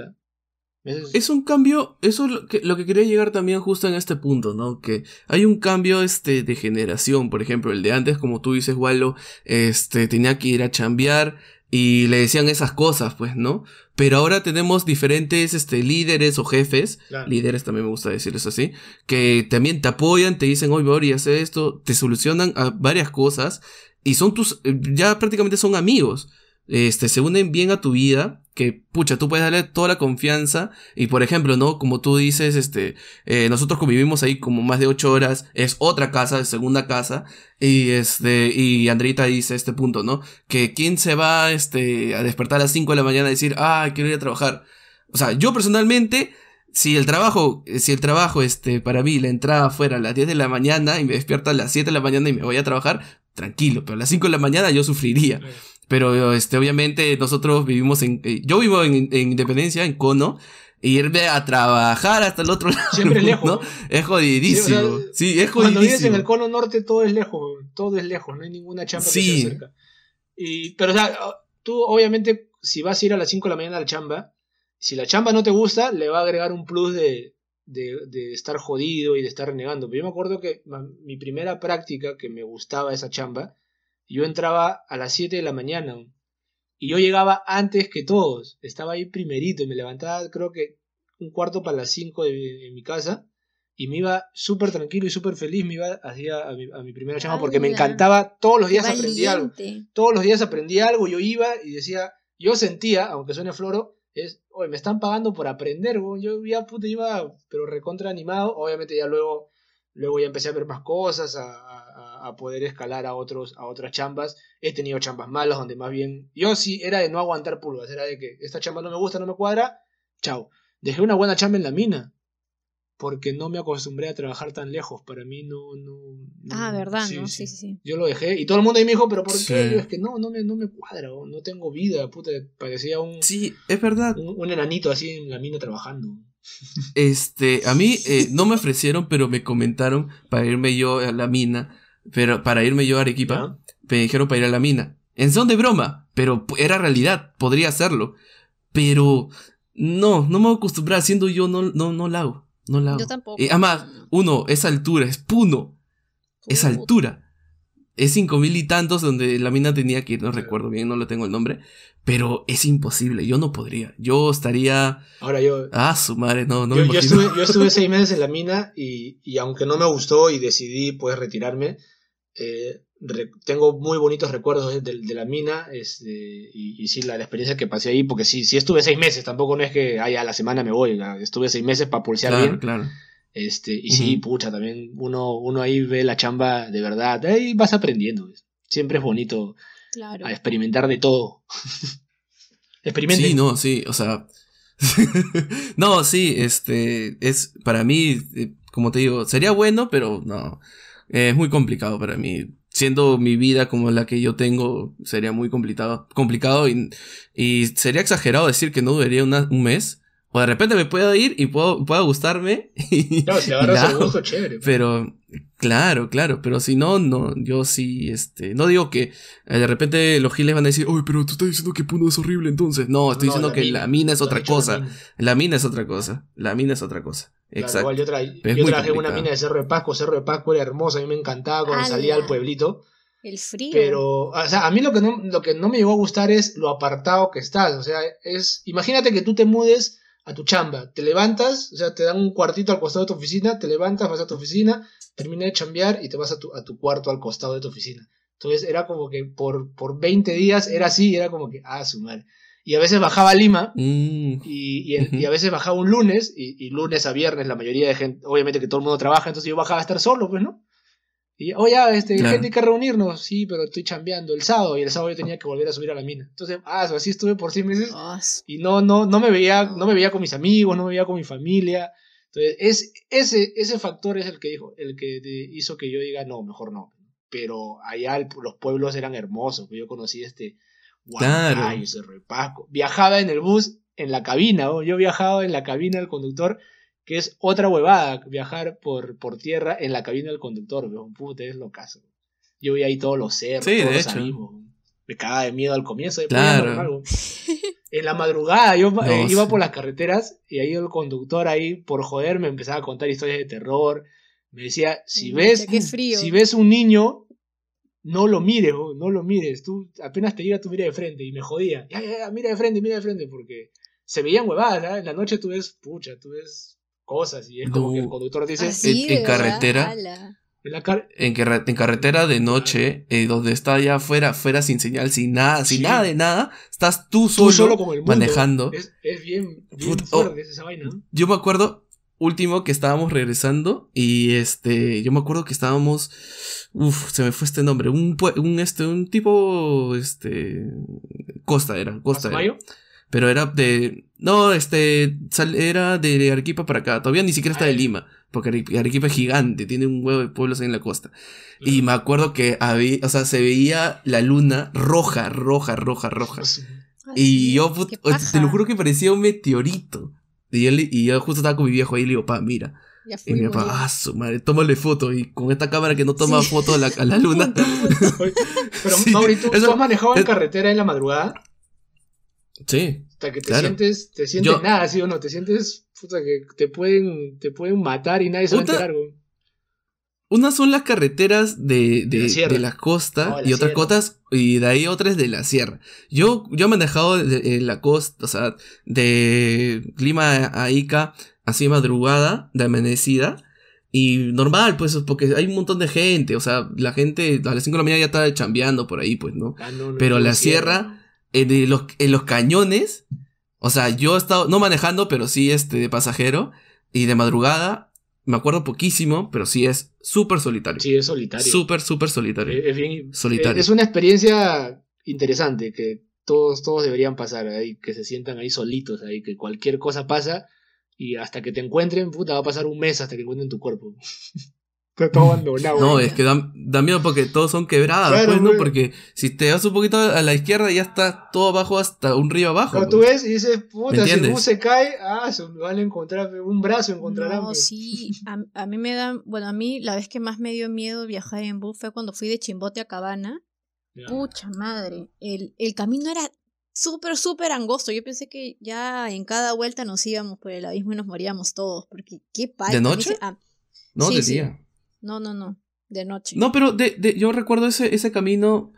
Es un cambio, eso es lo que, lo que quería llegar también justo en este punto, ¿no? Que hay un cambio este, de generación, por ejemplo, el de antes, como tú dices, Wallo, este, tenía que ir a chambear y le decían esas cosas, pues, ¿no? Pero ahora tenemos diferentes este, líderes o jefes, líderes también me gusta decirles así, que también te apoyan, te dicen, oye, Bori, haz esto, te solucionan a varias cosas y son tus, ya prácticamente son amigos este, se unen bien a tu vida, que pucha, tú puedes darle toda la confianza y por ejemplo, ¿no? Como tú dices, este, eh, nosotros convivimos ahí como más de ocho horas, es otra casa, es segunda casa y este, y Andrita dice este punto, ¿no? Que quién se va, este, a despertar a las cinco de la mañana y decir, ah, quiero ir a trabajar. O sea, yo personalmente, si el trabajo, si el trabajo, este, para mí la entrada fuera a las 10 de la mañana y me despierta a las 7 de la mañana y me voy a trabajar, tranquilo, pero a las 5 de la mañana yo sufriría. Pero este, obviamente nosotros vivimos en... Eh, yo vivo en, Independencia, en Cono. Y irme a trabajar hasta el otro (laughs) lado. Siempre lejos. ¿no? Es jodidísimo. Sí, es jodidísimo. Cuando vives en el cono norte todo es lejos. Todo es lejos. No hay ninguna chamba que esté cerca. Y, pero o sea, tú obviamente si vas a ir a las 5 de la mañana a la chamba, si la chamba no te gusta, le va a agregar un plus de, de, de estar jodido y de estar renegando. Pero yo me acuerdo que mi primera práctica que me gustaba esa chamba yo entraba a las 7 de la mañana y yo llegaba antes que todos. Estaba ahí primerito. Y me levantaba creo que un cuarto para las 5 de, mi casa. Y me iba súper tranquilo y súper feliz, me iba hacia a mi, a mi primera chamba porque me encantaba, todos los días aprendí algo. Todos los días aprendí algo, yo iba y decía, yo sentía, aunque suene floro, es, oye, me están pagando por aprender, yo ya puta iba, pero recontra animado, obviamente ya luego, luego ya empecé a ver más cosas, a a, poder escalar a, otros, a otras chambas. He tenido chambas malas donde más bien yo sí era de no aguantar pulgas, era de que esta chamba no me gusta, no me cuadra, chao. Dejé una buena chamba en la mina porque no me acostumbré a trabajar tan lejos. Para mí no. no, ah, ¿verdad? Sí, ¿no? Sí, sí, Yo lo dejé y todo el mundo ahí me dijo, ¿pero por qué? es que no, no me, no me cuadra, no tengo vida, puta. Parecía un. Sí, es verdad. Un, enanito así en la mina trabajando. Este, a mí eh, no me ofrecieron, pero me comentaron para irme yo a la mina pero para irme yo a Arequipa, me dijeron para ir a la mina. En son de broma, pero era realidad, podría hacerlo. Pero no, no me acostumbré haciendo yo, no, no, no la hago. No la hago. Yo tampoco. Eh, además, uno, es altura, es puno. Es altura. Es cinco mil y tantos donde la mina tenía que ir, no recuerdo bien, no le tengo el nombre. Pero es imposible, yo no podría. Yo estaría. Ahora yo. Ah, su madre, no, no yo, yo, estuve, yo estuve (laughs) seis meses en la mina y, y, aunque no me gustó y decidí pues retirarme, eh, tengo muy bonitos recuerdos de, de la mina este, y, y, sí, la, experiencia que pasé ahí, porque sí, sí estuve seis meses, tampoco no es que ay, a la semana me voy, estuve seis meses para pulsear bien. Claro. Este, y sí, pucha, también uno, uno ahí ve la chamba de verdad, ahí vas aprendiendo. Siempre es bonito a experimentar de todo. (laughs) Experimenten. Sí, no, sí, o sea. (laughs) no, sí, este, es para mí, eh, como te digo, sería bueno, pero no. Es muy complicado para mí. Siendo mi vida como la que yo tengo, sería muy complicado, complicado y, y sería exagerado decir que no duraría un mes. O de repente me puedo ir y puedo, pueda gustarme. (laughs) Y, no, si agarras el gusto, chévere. Pero, claro, claro, pero si no, no, yo sí, este, no digo que eh, de repente los giles van a decir, oye, pero tú estás diciendo que Puno es horrible entonces. No, estoy diciendo que la mina es otra cosa. La mina es otra cosa. La mina es otra cosa. Exacto. yo, trabajé en una mina de Cerro de Pasco. Cerro de Pasco era hermosa, a mí me encantaba cuando salía al pueblito. El frío. Pero, o sea, a mí lo que, no, lo que no me llegó a gustar es lo apartado que estás. O sea, es. Imagínate que tú te mudes a tu chamba. Te levantas, o sea, te dan un cuartito al costado de tu oficina, te levantas, vas a tu oficina, terminas de chambear y te vas a tu, a tu cuarto al costado de tu oficina. Entonces era como que por, por 20 días era así, era como que, ah, su madre y a veces bajaba a Lima mm. y, y, a veces bajaba un lunes y, y, lunes a viernes la mayoría de gente, obviamente que todo el mundo trabaja, entonces yo bajaba a estar solo, pues, ¿no? Y, oye, oh, este, gente hay que reunirnos, sí, pero estoy chambeando el sábado y el sábado yo tenía que volver a subir a la mina. Entonces, ah, así estuve por seis meses ah, y no, no, no me veía, no me veía con mis amigos, no me veía con mi familia. Entonces, es, ese, ese factor es el que dijo, el que hizo que yo diga, no, mejor no. Pero allá los pueblos eran hermosos, yo conocí este, Claro. Viajaba en el bus, en la cabina, yo viajaba en la cabina del conductor, que es otra huevada, viajar por, por tierra en la cabina del conductor, un puta, es lo caso. Yo vi ahí todos los cerros, todos los amigos. Me cagaba de miedo al comienzo, claro. En la madrugada yo No, eh, iba sí. por las carreteras y ahí el conductor ahí, por joder, me empezaba a contar historias de terror. Me decía, si ves, qué frío. si ves un niño, no lo mires, no lo mires. Tú apenas te llega, tú mira de frente. Y me jodía. Ya, ya, ya, mira de frente, mira de frente. Porque se veían huevadas, ¿ah? En la noche tú ves, pucha, tú ves cosas. Y es como No. que el conductor dice, Así, en- carretera. en la car- En, carre- en carretera de noche, eh, donde está ya fuera, fuera sin señal, sin nada, sin Sí. nada de nada, estás tú tú solo, el mundo. manejando. Es, es bien, bien Put- oh. fuerte esa vaina. Yo me acuerdo, último que estábamos regresando y este, yo me acuerdo que estábamos, uff, se me fue este nombre, un, pue- un este, un tipo, este, Costa era, Costa era. Pero era de, no, este, sal- era de Arequipa para acá, todavía ni siquiera está de Ah. Lima, porque Are- Arequipa es gigante, tiene un huevo de pueblos ahí en la costa. Y me acuerdo que había, o sea, se veía la luna roja, roja, roja, roja. Y yo, te lo juro que parecía un meteorito. Y yo, y yo justo estaba con mi viejo ahí y le digo, pa, mira. Ya Y mi papá, ah, su madre, tómale foto. Y con esta cámara que no toma Sí. foto a la, a la (laughs) luna. Pero, (laughs) Sí, Mauri, ¿tú, eso- tú has manejado en es- carretera en la madrugada? Sí. Hasta que te Claro. sientes, te sientes Yo- nada, ¿sí o no? Te sientes, puta, que te pueden, te pueden matar y nadie se va a Puta, enterar, güey. Unas son las carreteras de, De la de, sierra. de la costa Oh, la y otras cotas, y de ahí otras de la sierra. Yo, yo he manejado de- en la costa, o sea, de Lima a Ica, así madrugada, de amanecida. Y normal, pues, porque hay un montón de gente, o sea, la gente a las 5 de la mañana ya está chambeando por ahí, pues, ¿no? Ah, no, no, Pero no, la sierra, no. En, los, en los cañones, o sea, yo he estado, no manejando, pero sí este, de pasajero, y de madrugada, me acuerdo poquísimo, pero sí es súper solitario. Sí, es solitario. Súper, súper solitario. Es, es bien, Solitario. Es una experiencia interesante que todos, todos deberían pasar ahí, que se sientan ahí solitos, ahí, que cualquier cosa pasa y hasta que te encuentren, puta, va a pasar un mes hasta que encuentren tu cuerpo. (laughs) Está todo abandonado. No, güey. es que da, da miedo porque todos son quebradas, Claro, pues, ¿no? güey. Porque si te vas un poquito a la izquierda ya está todo abajo hasta un río abajo. Cuando tú pues. ves y dices, puta, si el bus se cae, ah, se van a encontrar un brazo, encontrarán. No, pues. sí, (laughs) a, a mí me dan, bueno, a mí la vez que más me dio miedo viajar en bus fue cuando fui de Chimbote a Cabana. Ya. Pucha madre, el, el camino era súper, súper angosto. Yo pensé que ya en cada vuelta nos íbamos por el abismo y nos moríamos todos, porque qué palta. ¿De noche? dice- ah, No, sí, de sí. No, no, no, de noche. No, pero de, de- yo recuerdo ese, ese camino.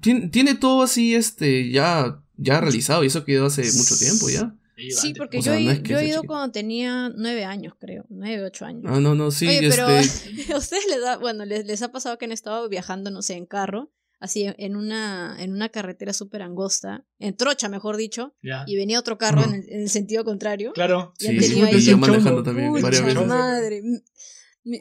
Tiene, tiene todo así, este, ya, ya realizado. Y eso quedó hace mucho tiempo ya. Sí, porque o yo, sea, no es que yo he ido chiquito. cuando tenía nueve años, creo, nueve, ocho años. Ah, no, no, sí, Oye, pero este. (laughs) a ustedes les da, bueno, les, les ha pasado que han estado viajando, no sé, en carro, así en una, en una carretera súper angosta, en trocha, mejor dicho, y venía otro carro en, el, en el sentido contrario. Claro. Y han Sí, ahí y yo manejando también varias veces. madre.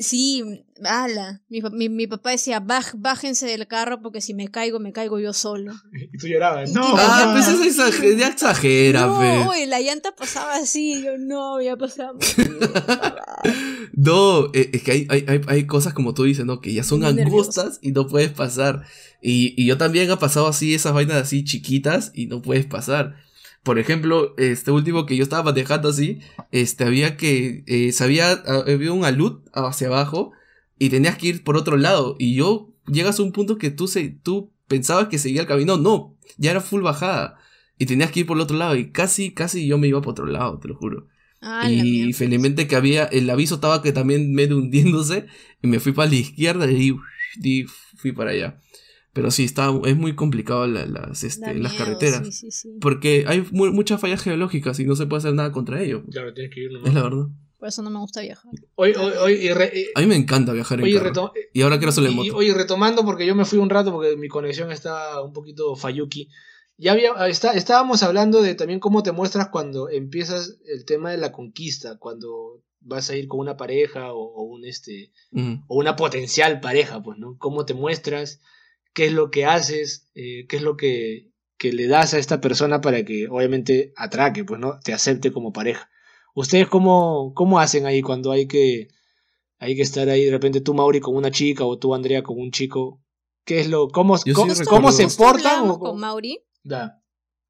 Sí, ala. Mi, pa- mi, mi papá decía, "Baj- bájense del carro porque si me caigo, me caigo yo solo. (laughs) Y tú llorabas. No, Ah, no, pues no. eso exager- ya exagera, no, oye, la llanta pasaba así, yo no, ya pasaba. muy bien, papá". (laughs) No, eh, es que hay, hay, hay, hay cosas como tú dices, ¿no? Que ya son Muy angostas y no puedes pasar. Y, y yo también he pasado así esas vainas así chiquitas y no puedes pasar. Por ejemplo, este último que yo estaba manejando así, este había que, eh, sabía, había un alud hacia abajo y tenías que ir por otro lado. Y yo, llegas a un punto que tú, se, tú pensabas que seguía el camino, no, ya era full bajada. Y tenías que ir por el otro lado y casi, casi yo me iba por otro lado, te lo juro. Ah, Y felizmente que había, el aviso estaba que también medio hundiéndose y me fui para la izquierda y, y fui para allá. Pero sí, está, es muy complicado la- las, este, las miedo, carreteras. Sí, sí, sí. Porque hay mu- muchas fallas geológicas y no se puede hacer nada contra ello. Claro, tienes que ir nomás. Es la verdad. Por eso no me gusta viajar. Oye, oye, oye, y re- y- A mí me encanta viajar en oye, carro. Y ahora quiero hacerlo en moto. oye, retomando, porque yo me fui un rato porque mi conexión está un poquito falluki. Ya había, está, estábamos hablando de también cómo te muestras cuando empiezas el tema de la conquista, cuando vas a ir con una pareja o, o un este Ujú. o una potencial pareja, pues, ¿no? Cómo te muestras, qué es lo que haces, eh, qué es lo que, que le das a esta persona para que obviamente atraque, pues, ¿no? Te acepte como pareja. ¿Ustedes cómo, cómo hacen ahí cuando hay que, hay que estar ahí de repente tú, Mauri, con una chica o tú, Andrea, con un chico? ¿Qué es lo, cómo, sí cómo, cómo se portan? o- con Mauri. Da.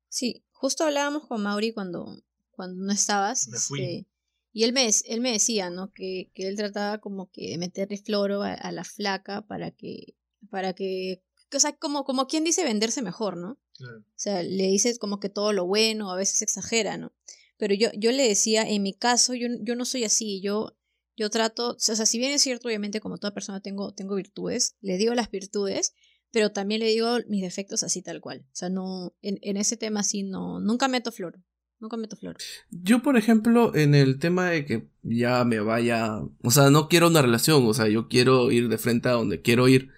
Sí, justo hablábamos con Mauri cuando, cuando no estabas. Me fui. este, y él me, él me decía, ¿no? Que, que él trataba como que de meterle floro a, a la flaca para que, para que, o sea, como, como quien dice venderse mejor, ¿no? O sea, le dices como que todo lo bueno, a veces exagera, ¿no? Pero yo, yo le decía, en mi caso, yo, yo no soy así, yo, yo trato, o sea, si bien es cierto, obviamente, como toda persona tengo, tengo virtudes, le digo las virtudes, pero también le digo mis defectos así tal cual. O sea, no, en, en ese tema así no, nunca meto flor. Nunca meto flor. Yo, por ejemplo, en el tema de que ya me vaya, o sea, no quiero una relación, o sea, yo quiero ir de frente a donde quiero ir.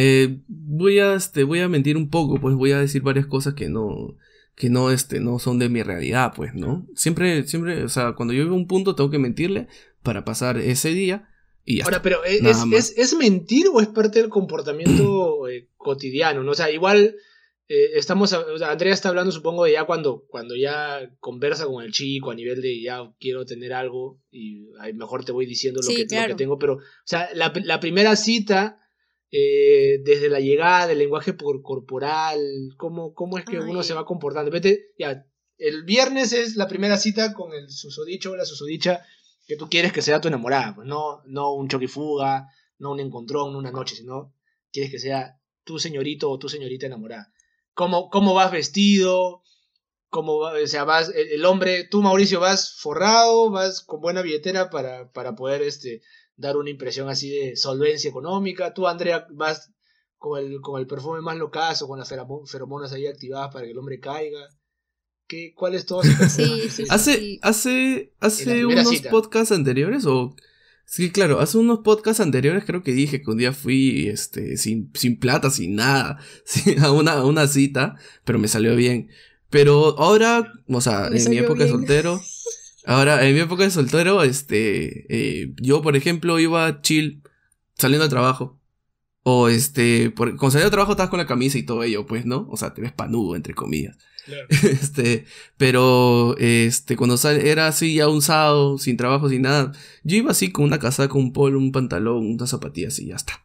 Eh, voy a, este, voy a mentir un poco, pues voy a decir varias cosas que no, que no, este, no son de mi realidad, pues, ¿no? Siempre, siempre, o sea, cuando yo llego a un punto tengo que mentirle para pasar ese día y ya Ahora, pero ¿es, es, es, mentir o es parte del comportamiento (clears throat) eh, cotidiano? ¿no? O sea, igual eh, estamos, Andrea está hablando supongo de ya cuando, cuando ya conversa con el chico a nivel de ya quiero tener algo y mejor te voy diciendo lo, que, que, tengo, pero, o sea, la, la primera cita, eh, desde la llegada del lenguaje por corporal, cómo, cómo es que uno se va comportando. Vete, ya, el viernes es la primera cita con el susodicho o la susodicha que tú quieres que sea tu enamorada, pues no, no un choquifuga, no un encontrón, no una noche, sino quieres que sea tu señorito o tu señorita enamorada. Cómo, vas vestido, cómo o sea, vas, el, hombre, tú Mauricio vas forrado, vas con buena billetera para, para poder este, dar una impresión así de solvencia económica, tú Andrea vas con el, con el perfume más locazo, con las feromonas ahí activadas para que el hombre caiga. ¿Qué, ¿Cuál es todo? (laughs) Sí, sí, hace, hace, hace unos podcasts anteriores o Sí, claro, hace unos podcasts anteriores creo que dije que un día fui este, sin, sin plata, sin nada, (laughs) a, una, una cita, pero me salió bien. Pero ahora, o sea, en mi época de soltero, (laughs) ahora, en mi época de soltero, este, eh, yo por ejemplo iba chill, saliendo de trabajo. O este, por, cuando salía de trabajo estabas con la camisa y todo ello, pues, ¿no? O sea, te ves panudo, entre comillas. (laughs) Este, pero este, cuando sale, era así ya un sábado, sin trabajo, sin nada, yo iba así con una casaca, un polo, un pantalón, unas zapatillas y ya está.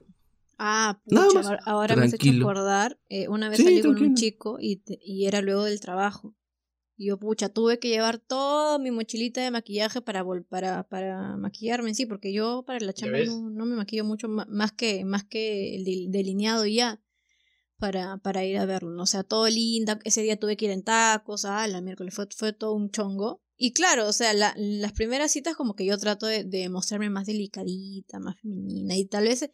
Ah, pucha, ahora me has hecho acordar, eh, una vez salí con un chico y, y era luego del trabajo. Y yo, pucha, tuve que llevar toda mi mochilita de maquillaje para, para, para maquillarme en sí, porque yo para la chamba no, no, me maquillo mucho más que, más que el delineado y ya para, para ir a verlo, O sea, todo linda, ese día tuve que ir en tacos, ah, la miércoles fue, fue todo un chongo. Y claro, o sea, la, las primeras citas como que yo trato de, de, mostrarme más delicadita, más femenina y tal vez...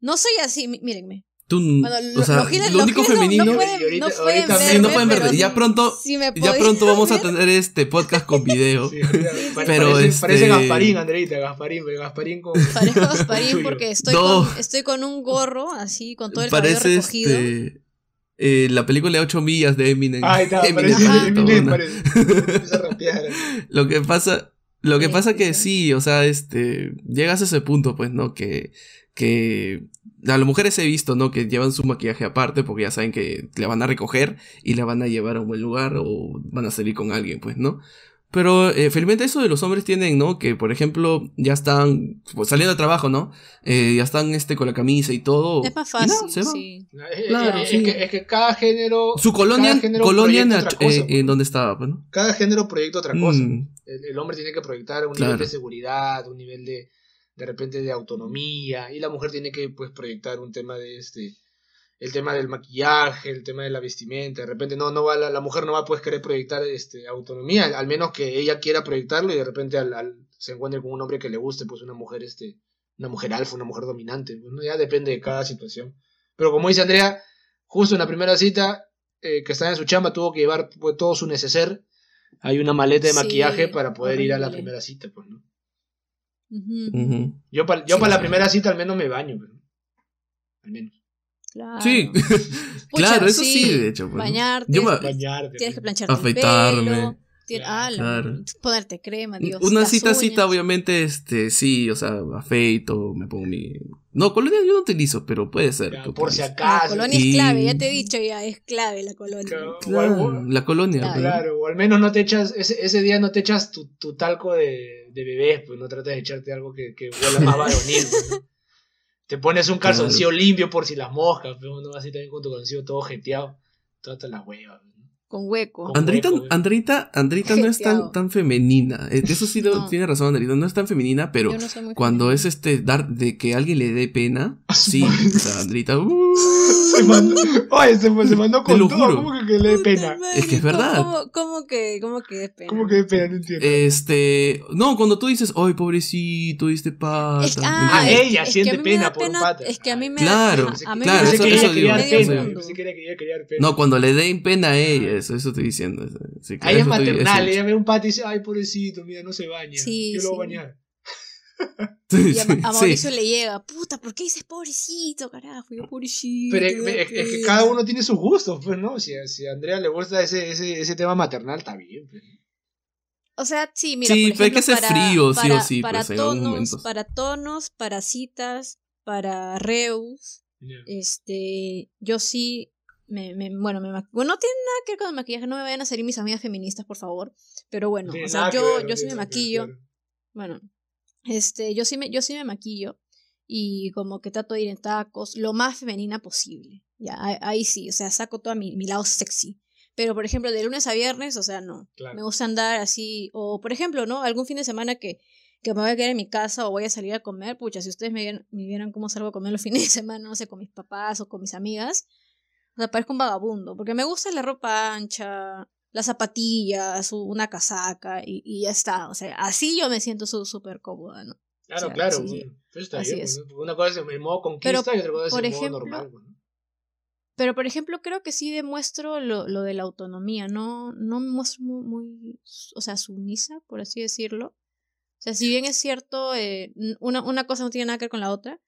No soy así, mírenme, o sea, lo, único femenino. No, pueden, no pueden verme, Ya pronto, ya pronto vamos a (laughs) tener este podcast con video. pero parece, este... parece Gasparín, Andreita, Gasparín, Gasparín con. Parece (laughs) Gasparín porque estoy, con, estoy con un gorro así, con todo el parece recogido. Este, eh, la película de 8 millas de Eminem. Ah, está, Eminem, parece, Eminem, parece. (laughs) Lo que pasa, lo que pasa que sí, o sea, este, llegas a ese punto, pues, ¿no? Que, que a las mujeres he visto, ¿no? Que llevan su maquillaje aparte porque ya saben que le van a recoger y la van a llevar a un buen lugar o van a salir con alguien, pues, ¿no? Pero eh, felizmente eso de los hombres tienen, ¿no? Que por ejemplo ya están pues, saliendo de trabajo, ¿no? Eh, ya están este con la camisa y todo. Es más fácil, sí. Claro, es, Que, es, que, cada género. Su colonia, colonia en, eh, en, donde estaba, pues, ¿no? Cada género proyecta otra cosa. Mm. El, hombre tiene que proyectar un nivel de seguridad, un nivel de, de repente de autonomía, y la mujer tiene que pues proyectar un tema de este el tema del maquillaje, el tema de la vestimenta, de repente no, no va, la, la mujer no va a pues querer proyectar este, autonomía, al menos que ella quiera proyectarlo y de repente al, se encuentre con un hombre que le guste, pues una mujer, este, una mujer alfa, una mujer dominante, pues, ya depende de cada situación. Pero como dice Andrea, justo en la primera cita, eh, que estaba en su chamba, tuvo que llevar pues, todo su neceser, hay una maleta de maquillaje para poder ir a la primera cita, pues, ¿no? Yo para yo la primera cita al menos me baño, pero al menos. Claro. Sí, (laughs) claro, eso sí, de hecho. Pues, bañarte, tienes que plancharte afeitarme. el pelo. claro. Ponerte crema, Dios. Una cita, cita, obviamente, este, sí, o sea, afeito, me pongo mi. No, colonia yo no utilizo, pero puede ser. por si acaso. La colonia es clave, ya te he dicho, ya es clave la colonia. Claro, la colonia. Claro, o al menos no te echas, ese, ese día no te echas tu, tu talco de, de bebés, pues no tratas de echarte algo que, que huela más varonil. Pues, te pones un calzoncillo limpio por si las moscas, pero no así también con tu calzoncillo todo jeteado. Todas las huevas. Con hueco. Andrita. Andrita, Andrita no es tan, tan femenina. Eh, Eso sí lo- No. tiene razón, Andrita. No es tan femenina, pero no cuando femenina. es este dar de que alguien le dé pena, A su sí, o sea, Andrita, uh, (laughs) Se mandó, oye, se, se mandó con todo. juro. ¿Cómo que, que le dé pena? Es que es ¿cómo- verdad. ¿Cómo, cómo que, cómo que es pena? ¿Cómo que dé pena? No entiendo. este, no, cuando tú dices, ay, pobrecito, diste pata. Es que, ¿me ah, Ah, es- ella es que siente pena da por un pena- pata. Es que a mí me Claro, da a mí claro, me eso- eso digo, eso pena. No, cuando le den pena a ella, eso, eso estoy diciendo. Sí, A ella es estoy- maternal, eso- ella ve un pata y dice, ay, pobrecito, mira, no se baña. Sí, Yo lo voy a sí. bañar. (laughs) Sí, Y a, sí, a sí. Mauricio le llega, puta, ¿por qué dices pobrecito, carajo? Yo pobrecito. Pero es, es- es que pena". cada uno tiene sus gustos, pues, ¿no? Si, si a Andrea le gusta ese, ese, ese tema maternal, está bien. pues. O sea, sí, mira, Sí, por pero hay que ejemplo, ser para- frío, sí o para- sí, Para pues, en algún tonos, para tonos, para citas, para reus, Ya. este, yo sí, me, me- bueno, me, bueno, no tiene nada que ver con el maquillaje, no me vayan a salir mis amigas feministas, por favor, pero bueno, o sea, yo, ver, yo sí me maquillo, bueno, este, yo sí me, yo sí me maquillo y como que trato de ir en tacos lo más femenina posible. Ya, ahí, ahí sí, o sea, saco todo mi, mi lado sexy. Pero, por ejemplo, de lunes a viernes, o sea, no. Claro. Me gusta andar así, o por ejemplo, ¿no? Algún fin de semana que, que me voy a quedar en mi casa o voy a salir a comer, pucha, si ustedes me me vieran cómo salgo a comer los fines de semana, no sé, con mis papás o con mis amigas, o sea, parezco un vagabundo, porque me gusta la ropa ancha, las zapatillas, una casaca y, y ya está. O sea, así yo me siento súper cómoda, ¿no? Claro, O sea, claro. sí, pues, está Así bien. es. pues, Una cosa es el modo conquista Pero, y otra cosa es por el modo ejemplo, normal. pues, ¿no? Pero, por ejemplo, creo que sí demuestro lo, lo de la autonomía, no, no me muestro muy, muy, o sea, sumisa, por así decirlo. O sea, si bien es cierto, eh, una, una cosa no tiene nada que ver con la otra,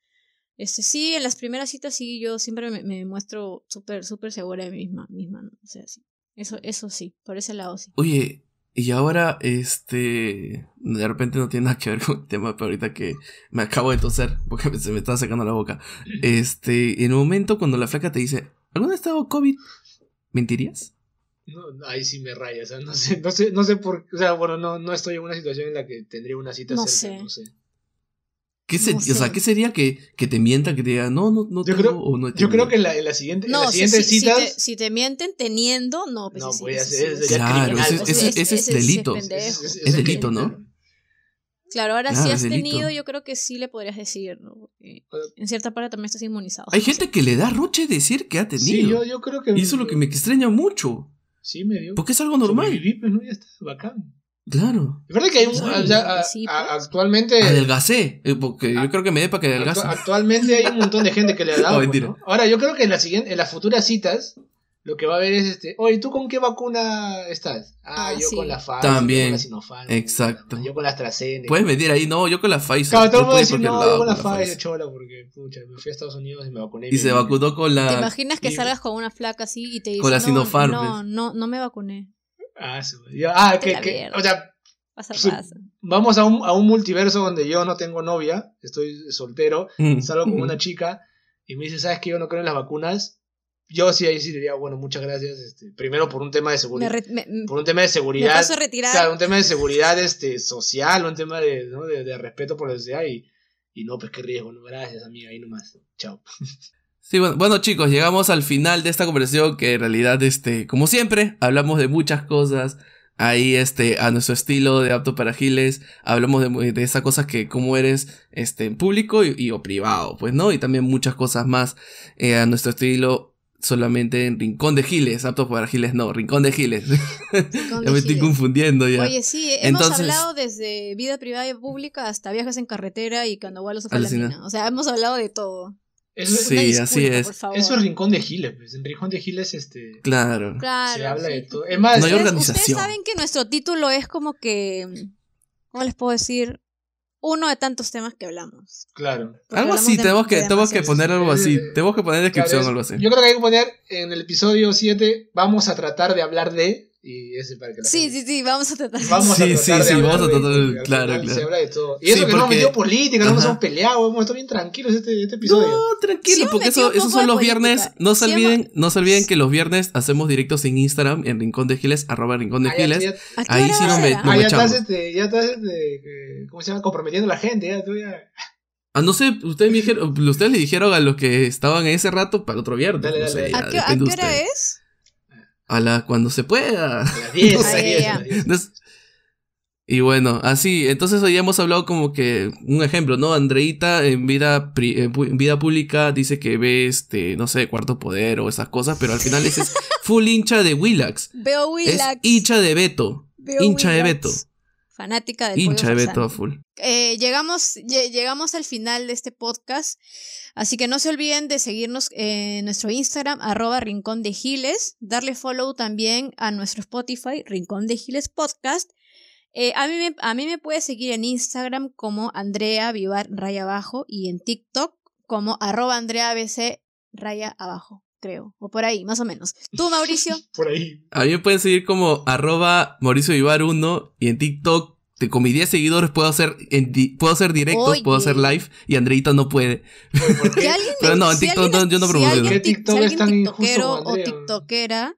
este, sí, en las primeras citas sí, yo siempre me, me muestro súper, súper segura de mí misma, misma, ¿no? O sea, sí. Eso, eso sí, por ese lado sí. Oye, y ahora, este, de repente no tiene nada que ver con el tema, pero ahorita que me acabo de toser, (laughs) porque se me está secando la boca, este, en el momento cuando la flaca te dice, ¿alguna vez has dado COVID? ¿Mentirías? No, no, ahí sí me raya, o sea, no sé, no sé, no sé por o sea, bueno, no, no estoy en una situación en la que tendría una cita No cerca, sé. no sé. ¿Qué se- No O sea, sé. ¿qué sería que, que te mientan, que te digan, no, no, no Yo tengo creo- o no Yo creo tenido"? que en la, en la siguiente, en No, las si, siguientes si- si te, citas, si te mienten teniendo, no, pues No, sí, voy a eso hacer- sí, es- ya Claro, ese, pues. ese- Ese- ese es ese sí es delito. es, delito, ¿no? Claro, ahora Claro, si es has delito. tenido, yo creo que sí le podrías decir, ¿no? Porque en cierta parte también estás inmunizado. Hay gente que le da roche decir que ha Sí, tenido. yo, yo creo que. y eso es lo que me extraña mucho. Sí, me dio. Porque es algo normal. Sobreviví, pues, ¿no? Ya está, bacán. Claro. Es verdad que hay un. O sea, a- pues. actualmente. Adelgacé. eh, Porque Ah, yo creo que me dé para que adelgace. actu- actualmente hay un montón de gente que le ha (laughs) dado. No, pues, mentira. ¿no? Ahora, yo creo que en, la siguiente, en las futuras citas, lo que va a haber es este. Oye, ¿tú con qué vacuna estás? Ah, Ah, yo sí. con la Pfizer. También. Yo con la Sinopharm. Exacto. Yo con la AstraZeneca. Puedes medir ahí, no, yo con la Pfizer. Claro, todo el mundo decir, no, yo con la Pfizer, Pfizer. chola, porque, pucha, me fui a Estados Unidos y me vacuné. Y se me- vacunó con ¿Te la. imaginas que y- salgas con una flaca así y te dice Con la no, Sinopharm, no, pues". no, no me vacuné. Ah, su- yo- ah, que, o sea, Pasa, Su- pasa. vamos a un, a un multiverso donde yo no tengo novia, estoy soltero, Mm. salgo con una (laughs) chica y me dice, ¿sabes que yo no creo en las vacunas? Yo sí, ahí sí diría, bueno, muchas gracias. Este, primero por un tema de Me, seguridad. re- me- me- por un tema de me seguridad. paso a. Claro, un tema de seguridad este, social, un tema de, ¿no? de, de respeto por la sociedad y, y no, pues qué riesgo, no, gracias amiga, ahí nomás. Chao. (laughs) Sí, bueno, bueno, chicos, llegamos al final de esta conversación que en realidad, este, como siempre, hablamos de muchas cosas. Ahí, este, a nuestro estilo de apto para giles, hablamos de, de esas cosas que cómo eres, este, en público y, y o privado, pues, ¿no? Y también muchas cosas más eh, a nuestro estilo solamente en Rincón de Giles, apto para giles, no, Rincón de Giles. Rincón (laughs) ya de me estoy confundiendo ya. Oye, sí, hemos Entonces- hablado desde vida privada y pública hasta viajes en carretera y cuando vuelos a la Alucina. mina. O sea, hemos hablado de todo. Eso, Sí, disculpa, así es. eso es Rincón de Giles, pues. En Rincón de Giles, este. Claro. Claro. se habla sí. de todo. Es más, No hay Ustedes- organización. Ustedes saben que nuestro título es como que. ¿Cómo les puedo decir? Uno de tantos temas que hablamos. claro. Porque Algo hablamos así, de- tenemos que, de tenemos que poner algo así. Eh, Tenemos que poner descripción Claro, algo así. Yo creo que hay que poner en el episodio 7, vamos a tratar de hablar de. Y ese para que la Sí, gente- sí, sí, vamos a tratar. Vamos Sí, a tratar sí, de sí, hablar vamos a tratar de- porque claro, claro. Se habla de todo. Y Sí, eso que no hemos porque- metido política, no nos Ajá. hemos peleado, hemos estado bien tranquilos este, este episodio. No, tranquilo, Sí porque eso, esos son los política. viernes. No se olviden, no se olviden que los viernes hacemos directos en Instagram, en Rincón de Giles, arroba Rincón de Giles. ya- ¿A qué Ahí sí no me- no ah, me ya estás, este, ya estás, este, ¿cómo se llama? Comprometiendo a la gente, ya, tú ya. Ah, no sé, ustedes me dijeron, ustedes le dijeron a los que estaban en ese rato para el otro viernes. Dale, no dale, sé, dale. ya ¿A qué, a hora es? A la cuando se pueda. A las (laughs) 10, a las 10, ya, a las 10. Entonces- y bueno, así, entonces hoy hemos hablado como que, un ejemplo, ¿no? Andreita en vida, pri- en vida pública dice que ve, este, no sé, Cuarto Poder o esas cosas, pero al final es, es (laughs) full hincha de Willax. Veo Es Willax. hincha de Beto. veo hincha de. Beto. Fanática del Hincha de Beto full. Eh, llegamos, lle- llegamos al final de este podcast, así que no se olviden de seguirnos en nuestro Instagram, arroba Rincón de Giles, darle follow también a nuestro Spotify, Rincón de Giles Podcast. Eh, a, mí me, a mí me puedes seguir en Instagram como Andrea Vivar raya abajo y en TikTok como arroba Andrea ABC raya abajo, creo, o por ahí, más o menos. ¿Tú, Mauricio? (laughs) Por ahí. A mí me pueden seguir como arroba Mauricio Vivar 1 y en TikTok te- con mis 10 seguidores puedo hacer, en di- puedo hacer directos, Oye. puedo hacer live y Andreita no puede. Pero (laughs) no, en si TikTok alguien- no- yo no si promociono. alguien ¿Qué tic- TikTok si es tan alguien injusto tiktokero o tiktokera,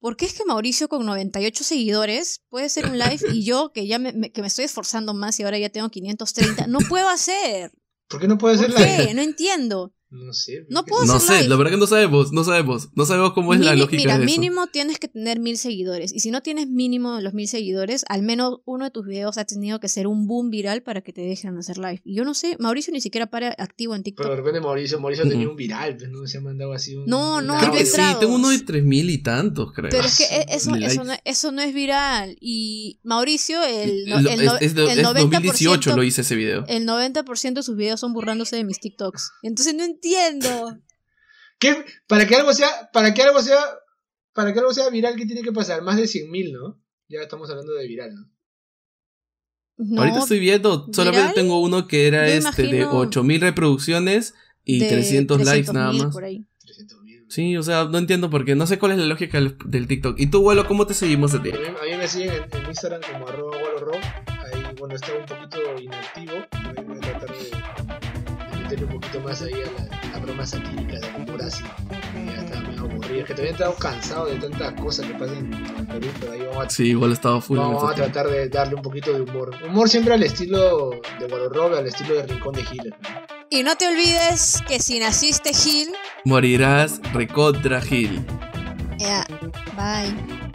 ¿por qué es que Mauricio con 98 seguidores puede hacer un live y yo que ya me, me- que me estoy esforzando más y ahora ya tengo 530 no puedo hacer? ¿Por qué no puede ¿Por ser qué? No entiendo. No sé. No puedo No sé, live. la verdad que no sabemos, no sabemos, no sabemos cómo es la lógica Mira, de eso. mínimo tienes que tener mil seguidores. Y si no tienes mínimo los mil seguidores, al menos uno de tus videos ha tenido que ser un boom viral para que te dejen hacer live. Y yo no sé, Mauricio ni siquiera para activo en TikTok. Pero de repente Mauricio, Mauricio tenía Ujú. un viral, pues no se ha mandado así un. No, no, Creo que sí, tengo uno de tres mil y tantos, creo. Pero es que e- eso, eso, no, eso no es viral. Y Mauricio, el, no- el, es, no- es de- el es 90%, 2018 lo hice ese video. el 90% de sus videos son burlándose de mis TikToks. Entonces no entiendo. ¿Qué? Para que algo sea, para que algo sea, para que algo sea viral, ¿qué tiene que pasar? Más de 100.000, ¿no? Ya estamos hablando de viral, ¿no? No, Ahorita estoy viendo, solamente ¿viral? tengo uno que era Yo este de imagino 8000 reproducciones y de 300, likes nada 300.000 más. por ahí. 300.000. Sí, o sea, no entiendo por qué. No sé cuál es la lógica del, del TikTok. ¿Y tú, vuelo, cómo te seguimos a ti? A mí, a mí me siguen en, en Instagram como arroba. Ahí, bueno, estaba un poquito inactivo. Voy a tratar de, un poquito más ahí a la, a bromas satíricas de. Que ya estaba medio aburrido. Es que también estaba cansado de tantas cosas que pasan en Perú, pero ahí vamos a Sí, igual estaba full. Vamos a tratar de darle un poquito de humor. Humor siempre al estilo de Gualorrobe, al estilo de Rincón de. ¿no? Y no te olvides que si naciste Gil, Morirás recontra Gil. ya, bye.